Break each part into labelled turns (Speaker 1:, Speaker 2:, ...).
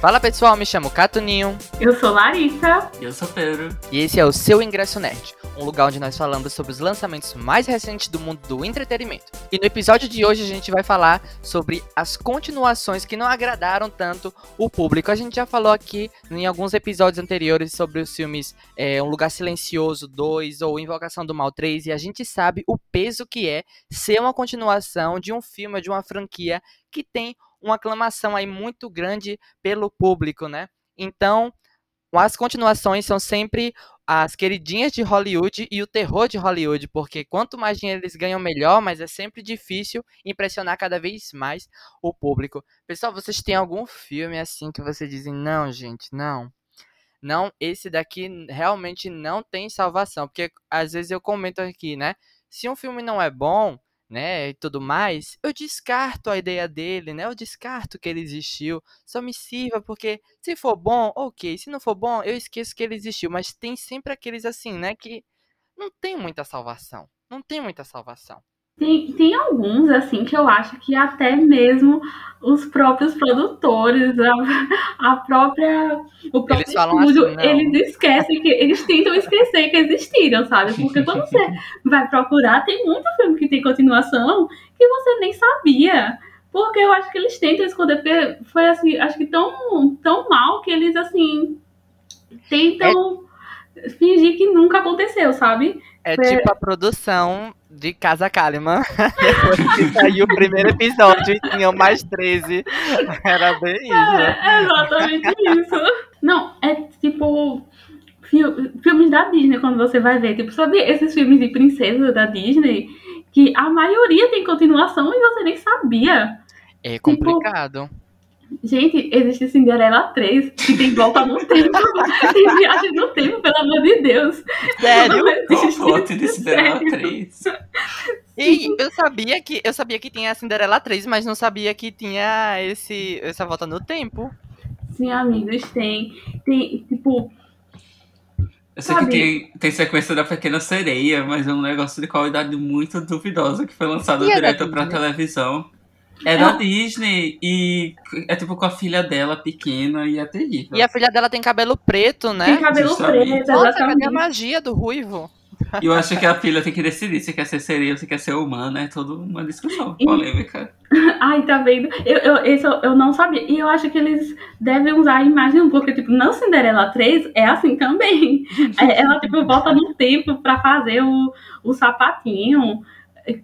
Speaker 1: Fala pessoal, me chamo Catuninho.
Speaker 2: Eu sou Larissa.
Speaker 3: E eu sou Pedro.
Speaker 1: E esse é o Seu Ingresso Nerd, um lugar onde nós falamos sobre os lançamentos mais recentes do mundo do entretenimento. E no episódio de hoje a gente vai falar sobre as continuações que não agradaram tanto o público. A gente já falou aqui em alguns episódios anteriores sobre os filmes é, Um Lugar Silencioso 2 ou Invocação do Mal 3 e a gente sabe o peso que é ser uma continuação de um filme, de uma franquia que tem uma aclamação aí muito grande pelo público, né? Então, as continuações são sempre as queridinhas de Hollywood e o terror de Hollywood, porque quanto mais dinheiro eles ganham, melhor, mas é sempre difícil impressionar cada vez mais o público. Pessoal, vocês têm algum filme assim que vocês dizem, não, gente, não. Não, esse daqui realmente não tem salvação, porque às vezes eu comento aqui, né? Se um filme não é bom, né, e tudo mais, eu descarto a ideia dele, né? Eu descarto que ele existiu. Só me sirva porque se for bom, OK, se não for bom, eu esqueço que ele existiu, mas tem sempre aqueles assim, né, que não tem muita salvação. Não tem muita salvação.
Speaker 2: Tem, tem alguns, assim, que eu acho que até mesmo os próprios produtores, a, a própria. O próprio
Speaker 1: Eles falam
Speaker 2: estúdio,
Speaker 1: assim,
Speaker 2: eles esquecem que. Eles tentam esquecer que existiram, sabe? Porque quando você vai procurar, tem muito filme que tem continuação que você nem sabia. Porque eu acho que eles tentam esconder, porque foi assim, acho que tão, tão mal que eles assim tentam fingir que nunca aconteceu, sabe?
Speaker 1: É
Speaker 2: Foi-
Speaker 1: tipo a produção de Casa Kalimann. Depois que saiu o primeiro episódio e tinham mais 13. Era bem isso.
Speaker 2: É exatamente isso. Não, é tipo fil- filmes da Disney quando você vai ver. Tipo, sabe esses filmes de princesa da Disney? Que a maioria tem continuação e você nem sabia.
Speaker 1: É complicado.
Speaker 2: Gente, existe Cinderela 3, que tem volta no tempo. tem viagem no tempo, pelo amor de Deus.
Speaker 1: Sério?
Speaker 2: Não existe.
Speaker 3: O plot de Cinderela
Speaker 2: Sério.
Speaker 3: 3.
Speaker 1: E eu sabia que eu sabia que tinha a Cinderela 3, mas não sabia que tinha esse essa volta no tempo.
Speaker 2: Sim, amigos, tem. Tem, tipo,
Speaker 3: Eu sei
Speaker 2: Sabe?
Speaker 3: que tem, tem sequência da Pequena Sereia, mas é um negócio de qualidade muito duvidosa que foi lançado
Speaker 1: E é
Speaker 3: direto pra televisão. É da Disney e é tipo com a filha dela pequena e é terrível.
Speaker 1: E a filha dela tem cabelo preto, né?
Speaker 2: tem cabelo
Speaker 3: Justamente.
Speaker 2: preto,
Speaker 1: Nossa, cadê a magia do ruivo?
Speaker 3: E eu acho que a filha tem que decidir se quer ser sereia ou se quer ser humana. É toda uma discussão
Speaker 2: E-
Speaker 3: polêmica.
Speaker 2: Ai, tá vendo? Eu, eu, esse eu, eu não sabia. E eu acho que eles devem usar a imagem, porque, tipo, na Cinderela 3 é assim também. É, ela, tipo, volta no tempo pra fazer o, o sapatinho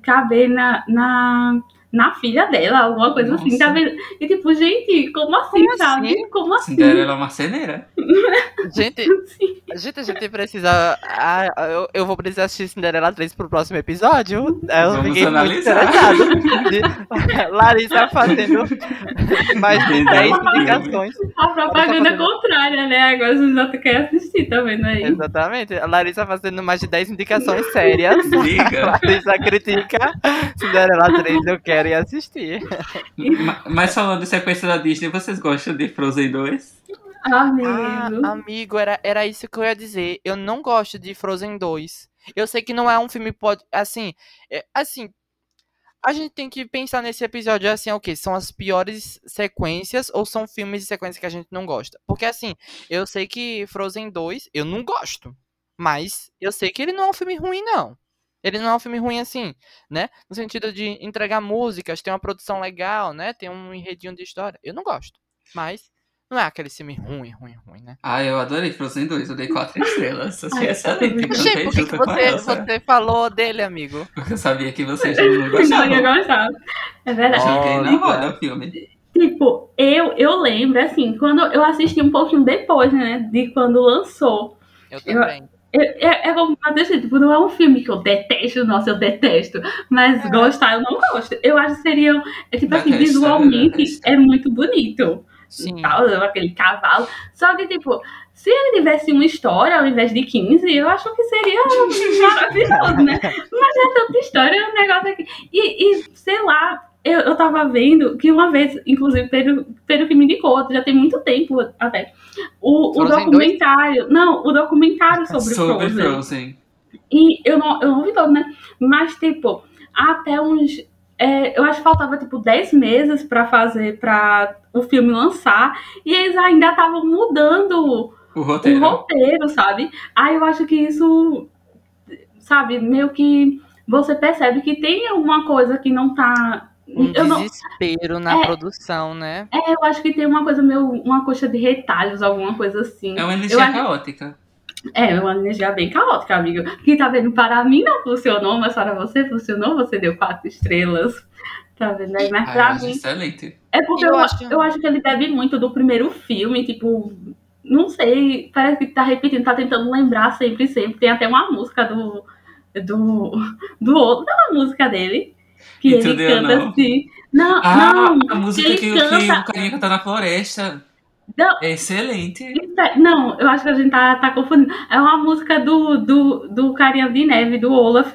Speaker 2: caber na, na, na filha dela, alguma coisa assim, tá
Speaker 3: Nossa.
Speaker 2: vendo? E, tipo, gente, como assim,
Speaker 1: Como
Speaker 2: sabe?
Speaker 1: assim?
Speaker 2: Como assim?
Speaker 3: Cinderela é uma ceneira.
Speaker 1: Gente, gente, a gente precisa. Ah, eu, eu vou precisar assistir Cinderela 3 pro próximo episódio. Eu
Speaker 3: Vamos
Speaker 1: fiquei
Speaker 3: analisar.
Speaker 1: Larissa fazendo mais de
Speaker 3: Entendeu?
Speaker 1: 10 indicações.
Speaker 2: A propaganda
Speaker 1: fazendo-
Speaker 2: contrária, né? Agora a gente já quer assistir, tá vendo aí?
Speaker 1: Exatamente. A Larissa fazendo mais de 10 indicações sérias.
Speaker 3: Diga.
Speaker 1: Larissa critica. Cinderela 3 eu quero ir assistir.
Speaker 3: Ma- Mas falando de sequência da Disney, vocês gostam de Frozen 2?
Speaker 2: Amigo.
Speaker 1: Ah, amigo, era, era isso que eu ia dizer. Eu não gosto de Frozen 2. Eu sei que não é um filme pode assim, é, assim, a gente tem que pensar nesse episódio assim, é o que são as piores sequências ou são filmes e sequências que a gente não gosta? Porque assim, eu sei que Frozen 2 eu não gosto, mas eu sei que ele não é um filme ruim não. Ele não é um filme ruim assim, né? No sentido de entregar músicas, tem uma produção legal, né? Tem um enredinho de história. Eu não gosto. Mas não é aquele filme ruim, ruim, ruim, né?
Speaker 3: Ah, eu adorei Frozen 2, eu dei 4 estrelas. Achei
Speaker 2: Ai,
Speaker 3: excelente.
Speaker 2: eu
Speaker 1: por que, que você, você falou dele, amigo?
Speaker 3: Porque eu sabia que vocês não
Speaker 2: Não ia
Speaker 3: gostavam.
Speaker 2: gostar. É verdade.
Speaker 3: Joguei na
Speaker 1: Olha.
Speaker 3: roda o filme.
Speaker 2: Tipo, eu, eu lembro, assim, quando eu assisti um pouquinho depois, né, de quando lançou.
Speaker 1: Eu
Speaker 2: Eu-
Speaker 1: também.
Speaker 2: É, é, é como fazer assim, tipo, não é um filme que eu detesto, nossa, eu detesto, mas
Speaker 1: É.
Speaker 2: gostar eu não gosto. Eu acho que seria, é tipo assim,
Speaker 3: Detesta,
Speaker 2: visualmente
Speaker 3: detesta.
Speaker 2: é muito bonito.
Speaker 1: Sim.
Speaker 2: Tal, aquele cavalo. Só que, tipo, se ele tivesse uma história ao invés de 15, eu acho que seria maravilhoso, né? Mas é tanta história, é um negócio aqui. E, e sei lá, eu, eu tava vendo que uma vez, inclusive, Pedro, Pedro que me indicou, já tem muito tempo até, o, o documentário. Não, o documentário sobre,
Speaker 3: Sobre
Speaker 2: Frozen.
Speaker 3: Frozen.
Speaker 2: E eu não, eu não vi todo, né? Mas, tipo, até uns. é, eu acho que faltava tipo 10 meses pra fazer, pra o filme lançar, e eles ainda estavam mudando
Speaker 3: O
Speaker 2: o
Speaker 3: roteiro.
Speaker 2: roteiro, sabe? Aí eu acho que isso, sabe, meio que você percebe que tem alguma coisa que não tá.
Speaker 1: Um
Speaker 2: eu não,
Speaker 1: desespero na
Speaker 2: É.
Speaker 1: produção, né?
Speaker 2: é, eu acho que tem uma coisa meio. uma coxa de retalhos, alguma coisa assim.
Speaker 3: É uma
Speaker 2: Eu
Speaker 3: energia
Speaker 2: acho-
Speaker 3: caótica.
Speaker 2: É, uma energia bem caótica, amigo. Que tá vendo, para mim não funcionou, mas para você funcionou, você deu quatro estrelas. Tá vendo aí? Mas
Speaker 3: Ah,
Speaker 2: pra mim.
Speaker 3: excelente.
Speaker 2: É porque
Speaker 1: Eu
Speaker 2: eu,
Speaker 1: acho-
Speaker 2: eu acho que ele bebe muito do primeiro filme, tipo. Não sei, parece que tá repetindo, tá tentando lembrar sempre, sempre. Tem até uma música do. do. do outro, não é uma música dele. Que
Speaker 3: E
Speaker 2: ele canta
Speaker 3: não.
Speaker 2: assim. Não,
Speaker 3: Ah,
Speaker 2: não.
Speaker 3: a música
Speaker 2: ele
Speaker 3: que, que
Speaker 2: canta-
Speaker 3: o carinha canta na floresta.
Speaker 2: Não.
Speaker 3: É excelente.
Speaker 2: Espera- Não, eu acho que a gente tá, tá confundindo. É uma música do, do, do Carinha de Neve, do Olaf,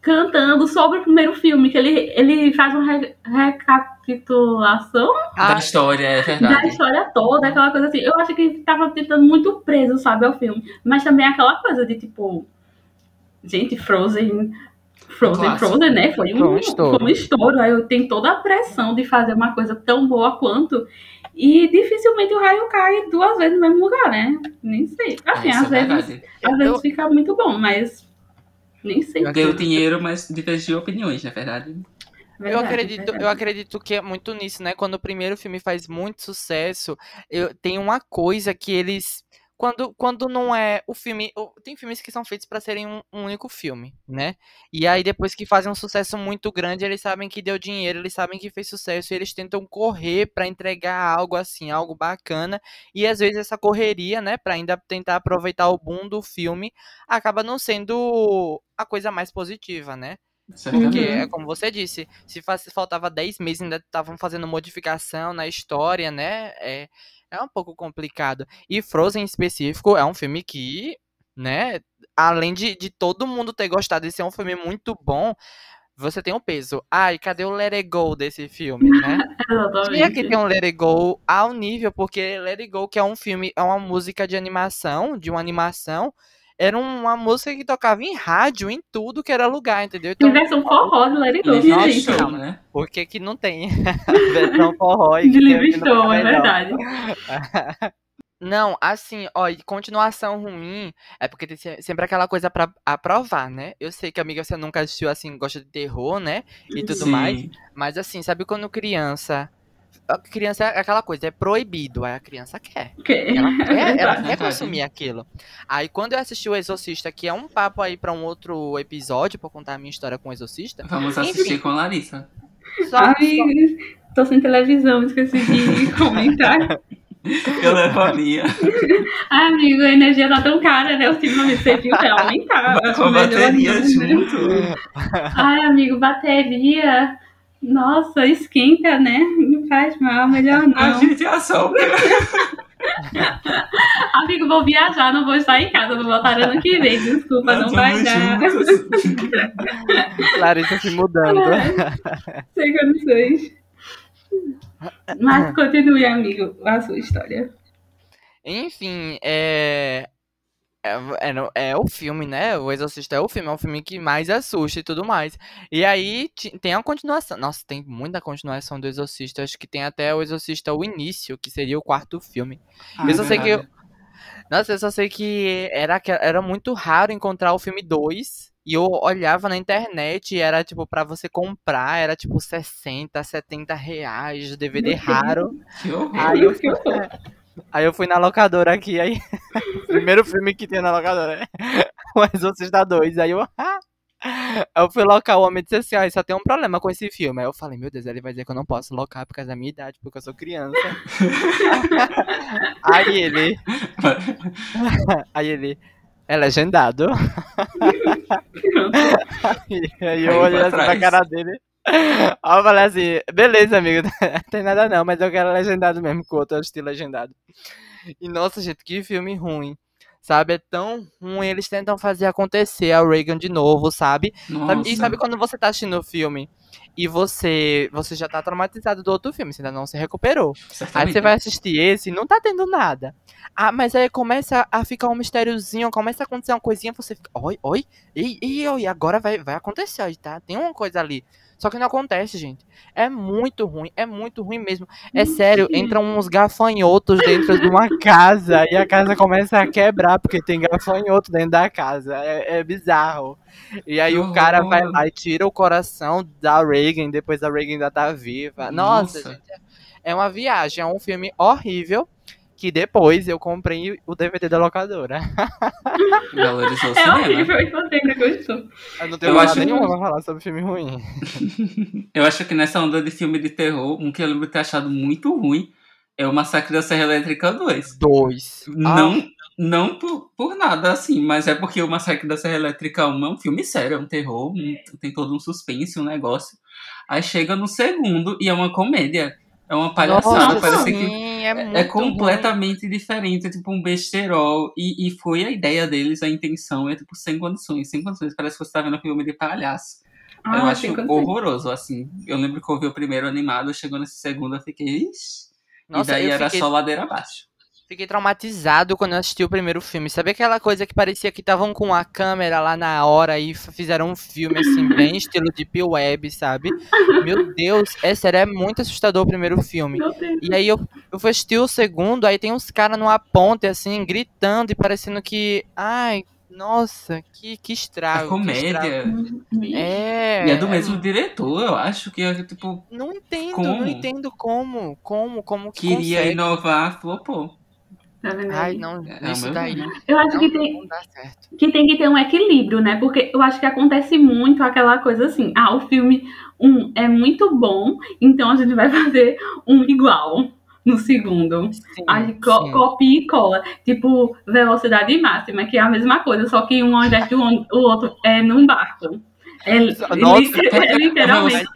Speaker 2: cantando sobre o primeiro filme, que ele, ele faz uma re- recapitulação
Speaker 1: Ah,
Speaker 3: Da história, é
Speaker 2: da
Speaker 3: verdade.
Speaker 2: história toda, aquela coisa assim. Eu acho que ele tava tentando muito preso, sabe, ao filme. Mas também aquela coisa de tipo. Gente, Frozen. Frozen. Frozen, né? Foi um,
Speaker 1: Foi um estouro.
Speaker 2: foi um estouro. Aí eu tenho toda a pressão de fazer uma coisa tão boa quanto. E dificilmente o raio cai duas vezes no mesmo lugar, né? Nem sei. Assim,
Speaker 3: Isso
Speaker 2: às
Speaker 3: é
Speaker 2: vezes,
Speaker 3: verdade.
Speaker 2: às
Speaker 1: Eu-
Speaker 2: vezes fica muito bom, mas nem sei.
Speaker 1: Eu
Speaker 3: Deu dinheiro, mas divergiu opiniões, na verdade.
Speaker 1: Eu
Speaker 2: Verdade,
Speaker 1: acredito,
Speaker 2: verdade.
Speaker 1: eu acredito que é muito nisso, né? Quando o primeiro filme faz muito sucesso, eu, tem uma coisa que eles. Quando, quando não é o filme. Tem filmes que são feitos pra serem um, um único filme, né? E aí, depois que fazem um sucesso muito grande, eles sabem que deu dinheiro, eles sabem que fez sucesso, e eles tentam correr pra entregar algo assim, algo bacana. E às vezes essa correria, né, Pra ainda tentar aproveitar o boom do filme, acaba não sendo a coisa mais positiva, né? Porque é como você disse, se faltava 10 meses ainda estavam fazendo modificação na história, né? É, é um pouco complicado. E Frozen em específico é um filme que, né, além de, de todo mundo ter gostado de ser um filme muito bom, você tem um peso. Ai, cadê o Let It Go desse filme, né? Tinha que ter um Let It Go ao nível, porque Let It Go, que é um filme, é uma música de animação, de uma animação, era uma música que tocava em rádio, em tudo que era lugar, entendeu?
Speaker 2: Tem
Speaker 1: Então,
Speaker 2: versão forró de Let It Go, gente?
Speaker 3: show, né?
Speaker 1: Por que, que não tem a versão forró e
Speaker 2: De show, é verdade.
Speaker 1: Não, assim, ó, e continuação ruim é porque tem se- sempre aquela coisa pra aprovar, né? Eu sei que, amiga, você nunca assistiu, assim, gosta de terror, né? E tudo
Speaker 3: Sim.
Speaker 1: mais. Mas, assim, sabe quando criança. A Criança é aquela coisa, é proibido, aí a criança quer.
Speaker 2: Que-
Speaker 1: Ela quer, ela quer consumir aquilo. Aí quando eu assisti o Exorcista, que é um papo aí pra um outro episódio, pra contar a minha história com o Exorcista.
Speaker 3: Vamos
Speaker 1: Enfim.
Speaker 3: assistir com Larissa.
Speaker 1: Só,
Speaker 2: Amigos, tô sem televisão, esqueci de comentar.
Speaker 3: Eu levo a minha.
Speaker 2: Ai, amigo, a energia tá tão cara, né? Ultimamente você viu que aumentar.
Speaker 3: Com a bateria junto.
Speaker 2: Ai, amigo, bateria. Nossa, esquenta, né? Não faz mal, melhor
Speaker 3: A
Speaker 2: não.
Speaker 3: gente assopra.
Speaker 2: Amigo, vou viajar, não vou estar em casa, vou voltar ano que vem. Desculpa, não vai
Speaker 3: Vamos
Speaker 2: dar.
Speaker 1: Larissa se mudando.
Speaker 2: Sem condições. Mas continue, amigo, a sua história.
Speaker 1: Enfim, é. É, é, é o filme, né? O Exorcista é o filme, é o filme que mais assusta e tudo mais. E aí tem a continuação. Nossa, tem muita continuação do Exorcista. Acho que tem até o Exorcista o início, que seria o quarto filme.
Speaker 3: Ah,
Speaker 1: Eu só sei que. Nossa, eu só sei que era, era muito raro encontrar o filme 2. E eu olhava na internet e era tipo pra você comprar, era tipo 60, 70 reais, DVD raro.
Speaker 3: Que horror.
Speaker 1: Aí eu,
Speaker 2: horror.
Speaker 1: Aí eu fui na locadora aqui, aí. Primeiro filme que tinha na locadora, o Exorcista 2. Aí eu. Eu fui locar, o homem disse assim, ó, só tem um problema com esse filme. Aí eu falei, meu Deus, ele vai dizer que eu não posso locar por causa da minha idade, porque eu sou criança. aí ele, aí ele, é legendado. Aí eu
Speaker 3: Aí
Speaker 1: olhei assim pra cara dele. Aí eu falei assim, beleza, amigo, não tem nada não, mas eu quero legendado mesmo, o outro eu assisti legendado. E nossa, gente, que filme ruim. Sabe, é tão ruim, eles tentam fazer acontecer a Reagan de novo, sabe? Sabe-
Speaker 3: Nossa.
Speaker 1: E sabe quando você tá assistindo o filme e você você já tá traumatizado do outro filme, você ainda não se recuperou. Aí
Speaker 3: Certamente.
Speaker 1: você vai assistir esse e não tá tendo nada. Ah, mas aí começa a ficar um mistériozinho, começa a acontecer uma coisinha, você fica, oi, oi, e, e, oi, agora vai, vai acontecer, aí, tá? Tem uma coisa ali. Só que não acontece, gente. É muito ruim, é muito ruim mesmo. É sério, entram uns gafanhotos dentro de uma casa e a casa começa a quebrar porque tem gafanhoto dentro da casa. É, é bizarro. E aí o cara vai lá e tira o coração da Reagan, depois a Reagan ainda tá viva. Nossa,
Speaker 3: Nossa.
Speaker 1: gente, é uma viagem, é um filme horrível. Que depois eu comprei o DVD da locadora.
Speaker 3: Valorizou o
Speaker 2: É
Speaker 3: cinema.
Speaker 2: horrível e você ainda gostou.
Speaker 1: Eu não tenho
Speaker 3: Eu acho-
Speaker 1: nenhuma pra falar sobre filme ruim.
Speaker 3: Eu acho que nessa onda de filme de terror, um que eu lembro de ter achado muito ruim é o Massacre da Serra Elétrica 2.
Speaker 1: Dois.
Speaker 3: Não, não por, por nada, assim, mas é porque o Massacre da Serra Elétrica 1 é um filme sério, é um terror, um- tem todo um suspense, um negócio. Aí chega no segundo e é uma comédia. É uma palhaçada,
Speaker 1: Nossa,
Speaker 3: parece que
Speaker 1: sim, é, muito
Speaker 3: é
Speaker 1: ruim.
Speaker 3: completamente diferente, é tipo um besterol. E, e foi a ideia deles, a intenção, é tipo sem condições, sem condições. Parece que você tá vendo um filme de palhaço. eu
Speaker 2: Ah,
Speaker 3: acho
Speaker 2: tem condições.
Speaker 3: horroroso, assim. Eu lembro que eu vi o primeiro animado, chegou nesse segundo, eu fiquei, ixi.
Speaker 1: Nossa,
Speaker 3: e daí
Speaker 1: eu
Speaker 3: era
Speaker 1: fiquei-
Speaker 3: só ladeira abaixo.
Speaker 1: Fiquei traumatizado quando eu assisti o primeiro filme. Sabe aquela coisa que parecia que estavam com a câmera lá na hora e fizeram um filme assim, bem estilo Deep Web, sabe? Meu Deus, é sério, é muito assustador o primeiro filme. E aí eu, eu fui assistir o segundo, aí tem uns caras numa ponte, assim, gritando e parecendo que. Ai, nossa, que, que
Speaker 3: É
Speaker 1: estrago. que
Speaker 3: comédia.
Speaker 1: estrago. É.
Speaker 3: E é do mesmo diretor, eu acho que é tipo,
Speaker 1: Não entendo,
Speaker 3: Como?
Speaker 1: não entendo como. Como, como que
Speaker 3: queria
Speaker 1: consegue.
Speaker 3: inovar, flopou.
Speaker 2: Tá vendo
Speaker 1: Ai,
Speaker 2: aí?
Speaker 1: não,
Speaker 3: É, é
Speaker 1: isso daí.
Speaker 2: Eu acho
Speaker 1: Não,
Speaker 2: que tem, que tem que ter um equilíbrio, né? Porque eu acho que acontece muito aquela coisa assim, ah, o filme um é muito bom, então a gente vai fazer um igual no segundo.
Speaker 1: Sim,
Speaker 2: Aí co-
Speaker 1: sim.
Speaker 2: copia e cola. Tipo, velocidade máxima, que é a mesma coisa, só que um ao invés do o outro é num barco. É,
Speaker 1: Nossa,
Speaker 2: li- é literalmente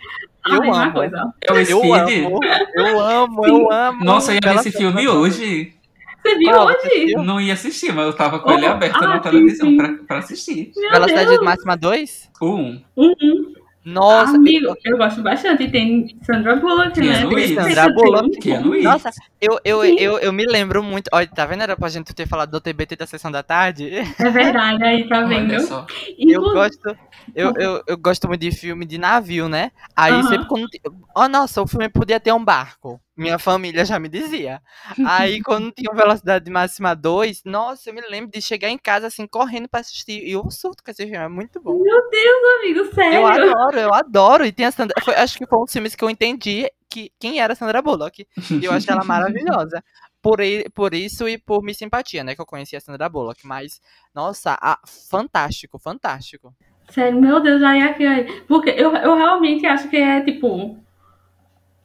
Speaker 2: a
Speaker 1: eu
Speaker 2: mesma
Speaker 1: amo.
Speaker 2: coisa.
Speaker 3: É o
Speaker 1: Eu
Speaker 3: Speed?
Speaker 1: amo, eu amo, eu amo.
Speaker 3: Nossa, eu ia ver esse filme hoje.
Speaker 2: Você viu
Speaker 1: Qual?
Speaker 2: hoje?
Speaker 1: Assistiu?
Speaker 3: Não ia assistir, mas eu tava com ele
Speaker 2: Oh,
Speaker 3: aberto
Speaker 2: ah,
Speaker 3: na
Speaker 2: sim,
Speaker 3: televisão
Speaker 2: sim.
Speaker 3: pra, pra assistir.
Speaker 2: Meu
Speaker 1: Velocidade
Speaker 2: Deus.
Speaker 1: máxima 2?
Speaker 3: O 1.
Speaker 2: Um, um.
Speaker 1: Nossa,
Speaker 2: Amigo, eu gosto bastante. E tem Sandra Bullock, né? Tem
Speaker 1: Sandra. Bullock.
Speaker 3: Keanu.
Speaker 1: Nossa, eu, eu, eu, eu me lembro muito. Olha, tá vendo? Era pra gente ter falado do TBT da sessão da tarde.
Speaker 2: É verdade, aí tá vendo?
Speaker 3: Olha só.
Speaker 1: Eu gosto. Eu, eu, eu gosto muito de filme de navio, né? Aí sempre quando. Oh, nossa, o filme podia ter um barco. Minha família já me dizia. Aí quando tinha Velocidade Máxima 2, nossa, eu me lembro de chegar em casa assim, correndo pra assistir. E eu surto com esse filme, é muito bom.
Speaker 2: Meu Deus, amigo,
Speaker 1: Eu
Speaker 2: sério.
Speaker 1: adoro, eu adoro. E tem a Sandra. foi- acho que foi um dos filmes que eu entendi que, quem era a Sandra Bullock. E eu achei ela maravilhosa. Por, por isso e por minha simpatia, né? Que eu conhecia a Sandra Bullock. Mas, nossa, a- fantástico, fantástico.
Speaker 2: Sério, meu Deus, aí aqui, aí. Porque eu, eu realmente acho que é tipo.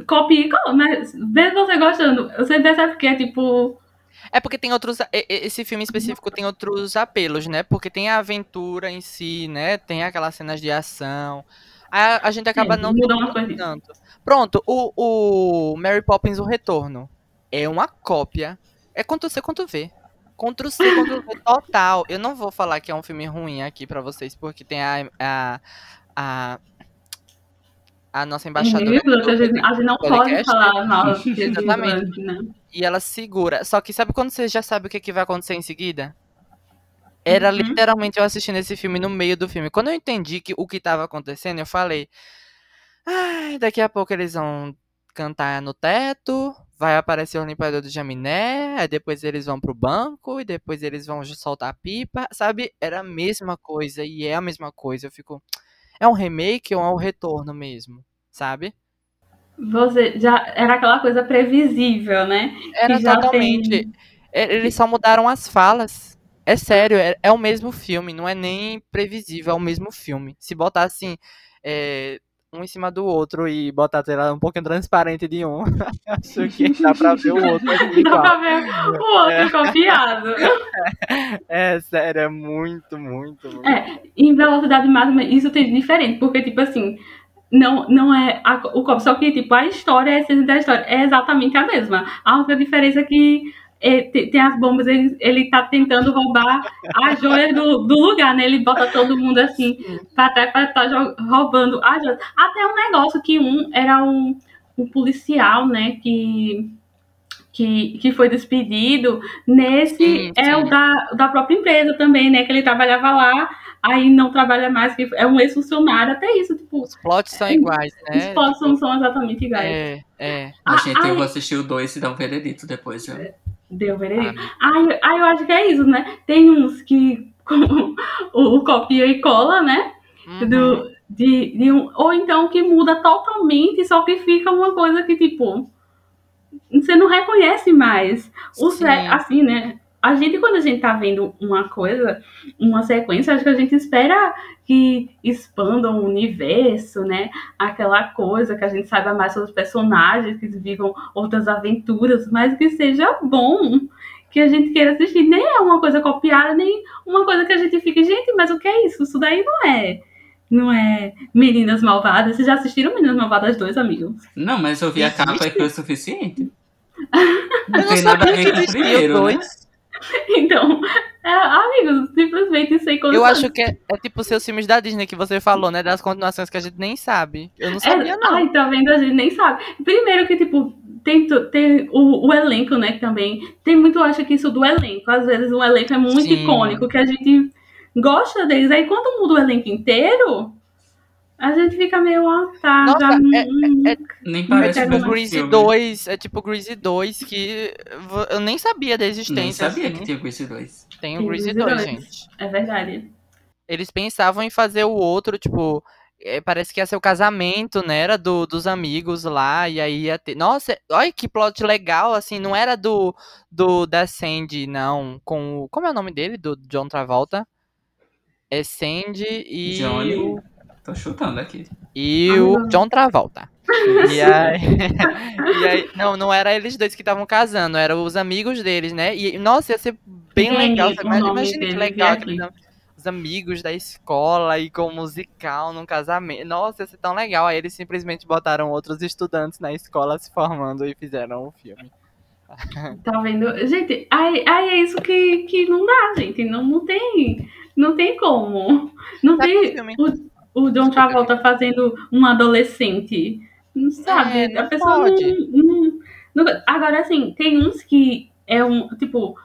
Speaker 2: Copia e cola, mas mesmo você gostando, você percebe que é tipo.
Speaker 1: É porque tem outros. Esse filme específico tem outros apelos, né? Porque tem a aventura em si, né? Tem aquelas cenas de ação. A, a gente acaba
Speaker 2: É,
Speaker 1: não
Speaker 2: muda
Speaker 1: tendo
Speaker 2: uma coisinha.
Speaker 1: tanto. Pronto, o, o Mary Poppins O Retorno é uma cópia. É Ctrl C, Ctrl V. Ctrl C, Ctrl V total. Eu não vou falar que é um filme ruim aqui pra vocês, porque tem a. a, a a nossa embaixadora.
Speaker 2: A gente, a gente não pode
Speaker 1: podcast.
Speaker 2: falar mal
Speaker 1: Exatamente.
Speaker 2: Né?
Speaker 1: E ela segura. Só que sabe quando você já sabe o que, que vai acontecer em seguida? Era
Speaker 2: Uhum.
Speaker 1: literalmente eu assistindo esse filme no meio do filme. Quando eu entendi que, o que tava acontecendo, eu falei. Ai, daqui a pouco eles vão cantar no teto. Vai aparecer o limpador do Jaminé. Aí depois eles vão pro banco. E depois eles vão soltar a pipa. Sabe? Era a mesma coisa. E é a mesma coisa. Eu fico. É um remake ou é um retorno mesmo? Sabe?
Speaker 2: Você já era aquela coisa previsível, né?
Speaker 1: Era
Speaker 2: Que já
Speaker 1: totalmente.
Speaker 2: tem-
Speaker 1: É, Eles só mudaram as falas. É sério, é, é o mesmo filme, não é nem previsível, é o mesmo filme. Se botar assim, é, um em cima do outro e botar a tela um pouquinho transparente de um, acho que dá pra ver o outro aqui
Speaker 2: Dá pra ver o outro copiado.
Speaker 1: É sério, é muito, muito, muito.
Speaker 2: É, em velocidade máxima, isso tem diferente, porque, tipo assim, não, não é a- o copo, só que, tipo, a história, a essência da história é exatamente a mesma. A única diferença é que é, tem, tem, as bombas, ele, ele tá tentando roubar as joias do, do lugar, né? Ele bota todo mundo assim pra trás pra estar tá roubando as joias. Até um negócio que um era um, um policial, né? Que que, que foi despedido, nesse sim, é sim. o da, da própria empresa também, né? Que ele trabalhava lá, aí não trabalha mais, que é um ex-funcionário, até isso, tipo.
Speaker 1: Os plots são iguais, né?
Speaker 2: Os plots tipo, são exatamente iguais.
Speaker 1: É, é.
Speaker 3: A gente, ah, eu vou assistir o 2 e dar um veredito depois, já.
Speaker 2: Deu veredito. Ah, aí, aí eu acho que é isso, né? Tem uns que o, o copia e cola, né? Uhum. Do, de, de um, ou então que muda totalmente, só que fica uma coisa que, tipo, você não reconhece mais. O assim, né? A gente, quando a gente tá vendo uma coisa, uma sequência, acho que a gente espera que expandam o universo, né? Aquela coisa, que a gente saiba mais sobre os personagens, que vivam outras aventuras, mas que seja bom, que a gente queira assistir. Nem é uma coisa copiada, nem uma coisa que a gente fique, gente, mas o que é isso? Isso daí não é não é Meninas Malvadas. Vocês já assistiram Meninas Malvadas 2, amigos?
Speaker 3: Não, mas eu vi a capa e foi o suficiente.
Speaker 1: Não tem nada a ver com o primeiro, né?
Speaker 2: Então, é, amigos, simplesmente sem condições.
Speaker 1: Eu acho que é, é, tipo seus filmes da Disney que você falou, né? Das continuações que a gente nem sabe. Eu não sabia,
Speaker 2: é,
Speaker 1: não.
Speaker 2: Ai, tá vendo? A gente nem sabe. Primeiro que, tipo, tem, tem o, o, elenco, né, também. Tem muito, eu acho que isso do elenco. Às vezes o elenco é muito Sim. icônico, que a gente gosta deles. Aí quando muda o elenco inteiro, a gente fica meio, ah, tá.
Speaker 1: Nossa,
Speaker 2: já,
Speaker 1: é, é, é, nem parece tipo Greasy 2. É tipo Greasy 2 que eu nem sabia da existência. Nem
Speaker 3: sabia assim. que tinha Greasy 2.
Speaker 1: Tem o Greasy 2, gente.
Speaker 2: É verdade.
Speaker 1: Eles pensavam em fazer o outro, tipo. É, parece que ia ser o casamento, né? Era do, dos amigos lá, e aí ia ter. Nossa, olha que plot legal, assim, não era do, do da Sandy, não. Com o. Como é o nome dele? Do John Travolta? É Sandy e.
Speaker 3: Johnny. Tô chutando aqui.
Speaker 1: E o John Travolta. E aí, e aí, não, não era eles dois que estavam casando, eram os amigos deles, né? E nossa, ia ser bem legal. Você imagina que legal os amigos da escola e com musical num casamento. Nossa, ia ser tão legal. Aí eles simplesmente botaram outros estudantes na escola se formando e fizeram o filme.
Speaker 2: Tá vendo? Gente, aí, aí é isso que, que não dá, gente. Não, não tem. Não tem como. Não tá tem. O, o John Travolta fazendo um adolescente. Não sabe?
Speaker 1: É, não
Speaker 2: a pessoa
Speaker 1: pode.
Speaker 2: Não, não, não, Agora, assim, tem uns que é um. Tipo,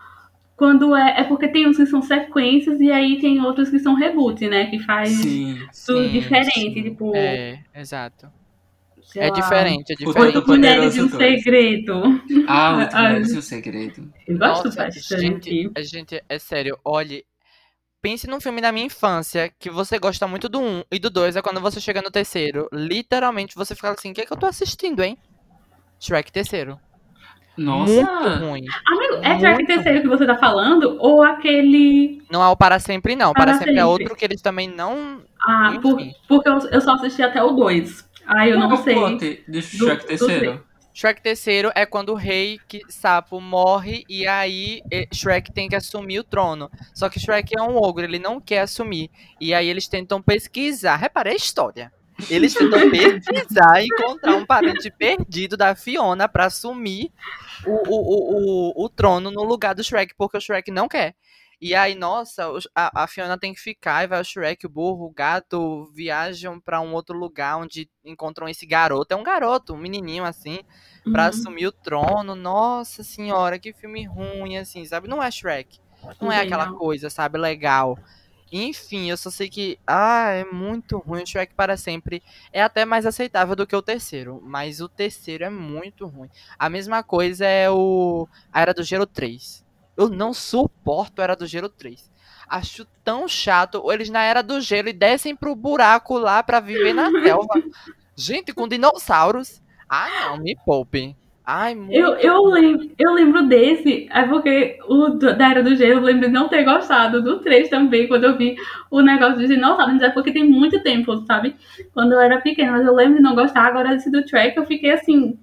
Speaker 2: quando é. É porque tem uns que são sequências e aí tem outros que são reboot, né? Que faz
Speaker 3: sim,
Speaker 2: tudo
Speaker 3: sim,
Speaker 2: diferente.
Speaker 3: Sim.
Speaker 2: Tipo.
Speaker 1: É, exato. É lá, diferente, é diferente.
Speaker 2: Oito Mulheres de um Segredo.
Speaker 3: Ah, Oito Mulheres de um Segredo.
Speaker 2: Eu gosto Nossa, bastante.
Speaker 1: Gente, a gente, é sério, olha, Pense num filme da minha infância que você gosta muito do 1 um, e do 2 é quando você chega no terceiro. Literalmente você fica assim: o que, é que eu tô assistindo, hein? Shrek terceiro.
Speaker 3: Nossa!
Speaker 1: Muito ruim.
Speaker 2: Amigo, é Shrek terceiro que você tá falando? Ou aquele.
Speaker 1: Não é o Para Sempre, não. Para, para sempre, sempre, é outro que eles também não.
Speaker 2: Ah, por, porque eu, eu, só assisti até o 2. Ah, eu não, não sei.
Speaker 3: De Shrek terceiro.
Speaker 1: Shrek terceiro é quando o rei que, sapo morre e aí Shrek tem que assumir o trono. Só que Shrek é um ogro, ele não quer assumir. E aí eles tentam pesquisar. Repare a história. Eles tentam pesquisar e encontrar um parente perdido da Fiona para assumir o, o, o, o, o trono no lugar do Shrek, porque o Shrek não quer. E aí, nossa, a, a, Fiona tem que ficar, e vai o Shrek, o burro, o gato, viajam para um outro lugar onde encontram esse garoto. É um garoto, um menininho assim, pra uhum. assumir o trono. Nossa senhora, que filme ruim, assim, sabe? Não é Shrek. Não é aquela coisa, sabe, legal. Enfim, eu só sei que. Ah, é muito ruim. O Shrek para sempre é até mais aceitável do que o terceiro. Mas o terceiro é muito ruim. A mesma coisa é o. A Era do Gelo 3. Eu não suporto a Era do Gelo 3. Acho tão chato. Eles na Era do Gelo e descem pro buraco lá pra viver na selva. Gente, com dinossauros. Ah, não, me poupe. Ai, muito...
Speaker 2: eu, eu, lembro, eu lembro desse, é porque o da Era do Gelo eu lembro de não ter gostado do 3 também, quando eu vi o negócio de dinossauros, é porque tem muito tempo, sabe? Quando eu era pequena, mas eu lembro de não gostar. Agora esse do Trek eu fiquei assim,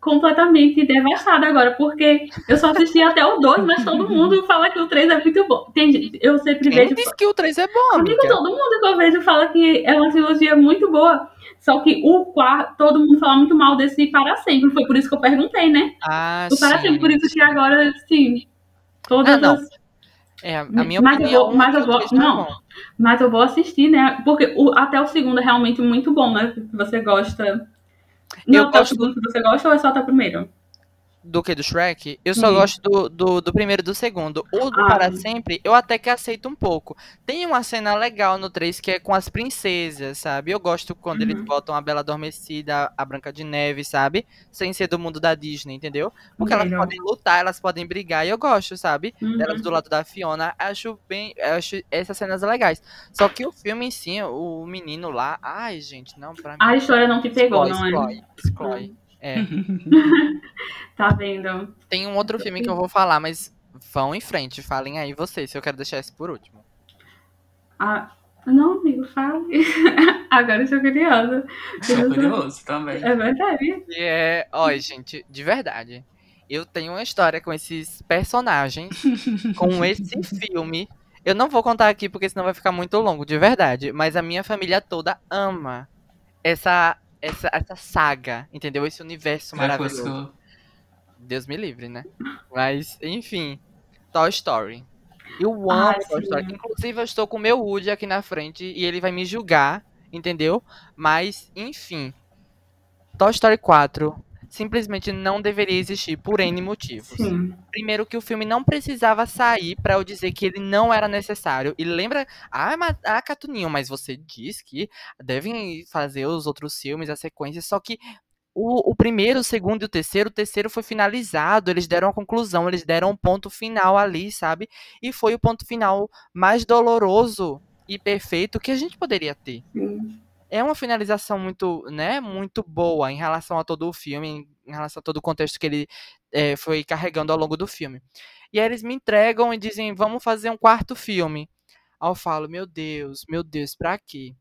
Speaker 2: completamente devastada agora, porque eu só assisti até o 2, mas todo mundo fala que o 3 é muito bom. Tem, eu sempre
Speaker 1: Quem
Speaker 2: vejo.
Speaker 1: disse que o 3 é bom, amiga?
Speaker 2: todo mundo que eu vejo fala que é uma trilogia muito boa. Só que o quarto, todo mundo fala muito mal desse para sempre. Foi por isso que eu perguntei, né?
Speaker 1: Ah,
Speaker 2: O para
Speaker 1: sim.
Speaker 2: sempre, por isso que agora, sim. Todas
Speaker 1: Ah, não.
Speaker 2: as.
Speaker 1: É, a minha
Speaker 2: Mas eu
Speaker 1: opinião
Speaker 2: vou- mas
Speaker 1: é
Speaker 2: eu
Speaker 1: o
Speaker 2: vou-
Speaker 1: não é.
Speaker 2: Mas eu vou assistir, né? Porque o- até o segundo é realmente muito bom, né? Você gosta. Não,
Speaker 1: Eu
Speaker 2: até
Speaker 1: gosto
Speaker 2: o segundo que você gosta ou é só até o primeiro?
Speaker 1: Do que do Shrek? Eu só
Speaker 2: Sim.
Speaker 1: gosto do, do, do primeiro e do segundo. O do
Speaker 2: Ah.
Speaker 1: Para Sempre, eu até que aceito um pouco. Tem uma cena legal no 3 que é com as princesas, sabe? Eu gosto quando eles
Speaker 2: Uhum.
Speaker 1: botam a Bela Adormecida, a Branca de Neve, sabe? Sem ser do mundo da Disney, entendeu? Porque elas podem lutar, elas podem brigar, e eu gosto, sabe?
Speaker 2: Uhum.
Speaker 1: Delas do lado da Fiona, acho bem. Acho essas cenas legais. Só que o filme em si, o menino lá, ai, gente, não, pra mim.
Speaker 2: A história não te pegou, não é?
Speaker 1: exclui, exclui. É.
Speaker 2: Tá vendo?
Speaker 1: Tem um outro filme que eu vou falar, mas vão em frente, falem aí vocês, se eu quero deixar esse por último.
Speaker 2: Ah, não, amigo, fale. Agora eu sou curiosa.
Speaker 3: Tô curioso também.
Speaker 2: É verdade.
Speaker 1: E é, ó, gente, de verdade. Eu tenho uma história com esses personagens, com esse filme. Eu não vou contar aqui porque senão vai ficar muito longo, de verdade. Mas a minha família toda ama essa essa, essa saga, entendeu? Esse universo maravilhoso.
Speaker 3: Crepúsculo.
Speaker 1: Deus me livre, né? Mas, enfim. Toy Story. Eu amo
Speaker 2: Ah,
Speaker 1: Toy
Speaker 2: sim.
Speaker 1: Story. Inclusive, eu estou com o meu Woody aqui na frente e ele vai me julgar, entendeu? Mas, enfim. Toy Story 4 simplesmente não deveria existir por N motivos.
Speaker 2: Sim.
Speaker 1: Primeiro que o filme não precisava sair pra eu dizer que ele não era necessário. E lembra, ah, mas, ah, Catuninho, mas você diz que devem fazer os outros filmes, as sequências, só que o, o primeiro, o segundo e o terceiro, o terceiro foi finalizado, eles deram a conclusão, eles deram um ponto final ali, sabe? E foi o ponto final mais doloroso e perfeito que a gente poderia ter
Speaker 2: sim.
Speaker 1: É uma finalização muito, né, muito boa em relação a todo o filme, em- relação a todo o contexto que ele eh, foi carregando ao longo do filme. E aí eles me entregam e dizem, vamos fazer um quarto filme. Aí eu falo, meu Deus, meu Deus, pra quê?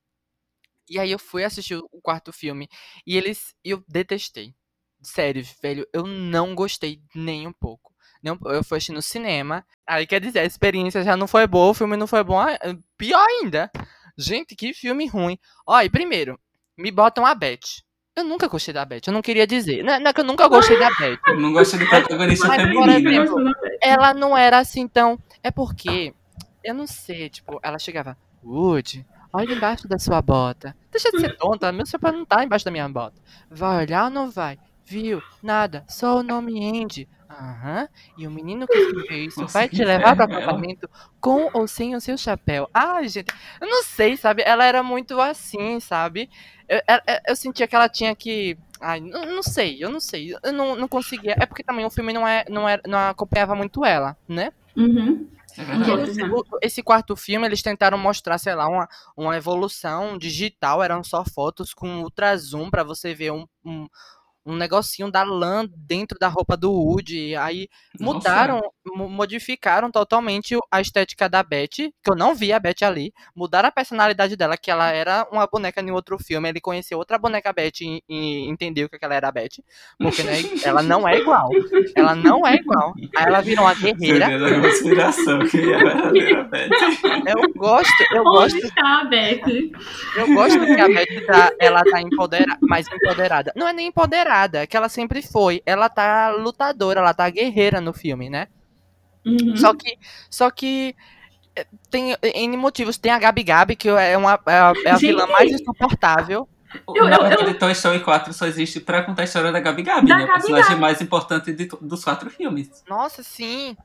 Speaker 1: E aí eu fui assistir o quarto filme e eles, eu detestei. Sério, velho, eu não gostei nem um pouco. Eu fui assistir no cinema. Aí quer dizer, a experiência já não foi boa, o filme não foi bom. ah, Pior ainda. Gente, que filme ruim. Ó, e primeiro, me botam a Beth. Eu nunca gostei da Beth, eu não queria dizer. Não, não é que eu nunca gostei da Beth.
Speaker 3: Eu não gosto de protagonista
Speaker 1: Mas, por
Speaker 3: feminina.
Speaker 1: exemplo, Ela não era assim tão. É porque, eu não sei, tipo, ela chegava, Woody, olha embaixo da sua bota. Deixa de ser tonta, meu chapéu não tá embaixo da minha bota. Vai olhar ou não vai? Viu? Nada, só o nome Andy. Aham. E o menino que escreveu isso
Speaker 3: Nossa,
Speaker 1: vai te levar para
Speaker 3: ela.
Speaker 1: acampamento com ou sem o seu chapéu. Ai, gente, eu não sei, sabe? Ela era muito assim, sabe? Eu, eu, eu sentia que ela tinha que. Ai, não, não sei, eu não sei. Eu não, não conseguia. É porque também o filme não, é, não, é, não acompanhava muito ela, né?
Speaker 2: Uhum.
Speaker 3: É
Speaker 1: o- esse quarto filme, eles tentaram mostrar, sei lá, uma, uma evolução digital. Eram só fotos com ultra zoom pra você ver um, um, um negocinho da lã dentro da roupa do Woody. Aí
Speaker 3: Nossa.
Speaker 1: mudaram, mo- modificaram totalmente a estética da Beth, que eu não vi a Beth ali. Mudaram a personalidade dela, que ela era uma boneca em outro filme. Ele conheceu outra boneca Beth e, e entendeu que aquela era a Beth. Porque né, ela não é igual. Ela não é igual. Aí ela virou uma guerreira.
Speaker 3: Teoria da conspiração, que a verdadeira Beth.
Speaker 1: Eu gosto, eu
Speaker 2: Onde
Speaker 1: gosto,
Speaker 2: está a Beth?
Speaker 1: eu gosto que a Beth tá, ela tá empodera, mais empoderada. Não é nem empoderada, é que ela sempre foi. Ela tá lutadora, ela tá guerreira no filme, né?
Speaker 2: Uhum.
Speaker 1: Só que, só que eh, tem N motivos. Tem a Gabi Gabi, que é, uma, é a, é a vilã mais insuportável.
Speaker 2: Eu-
Speaker 3: Na
Speaker 2: eu-
Speaker 3: verdade, Toy Story 4 só existe pra contar a história da Gabi Gabi,
Speaker 2: Da
Speaker 3: né? A
Speaker 2: Gabi
Speaker 3: personagem mais importante de dos quatro filmes.
Speaker 1: Nossa, sim.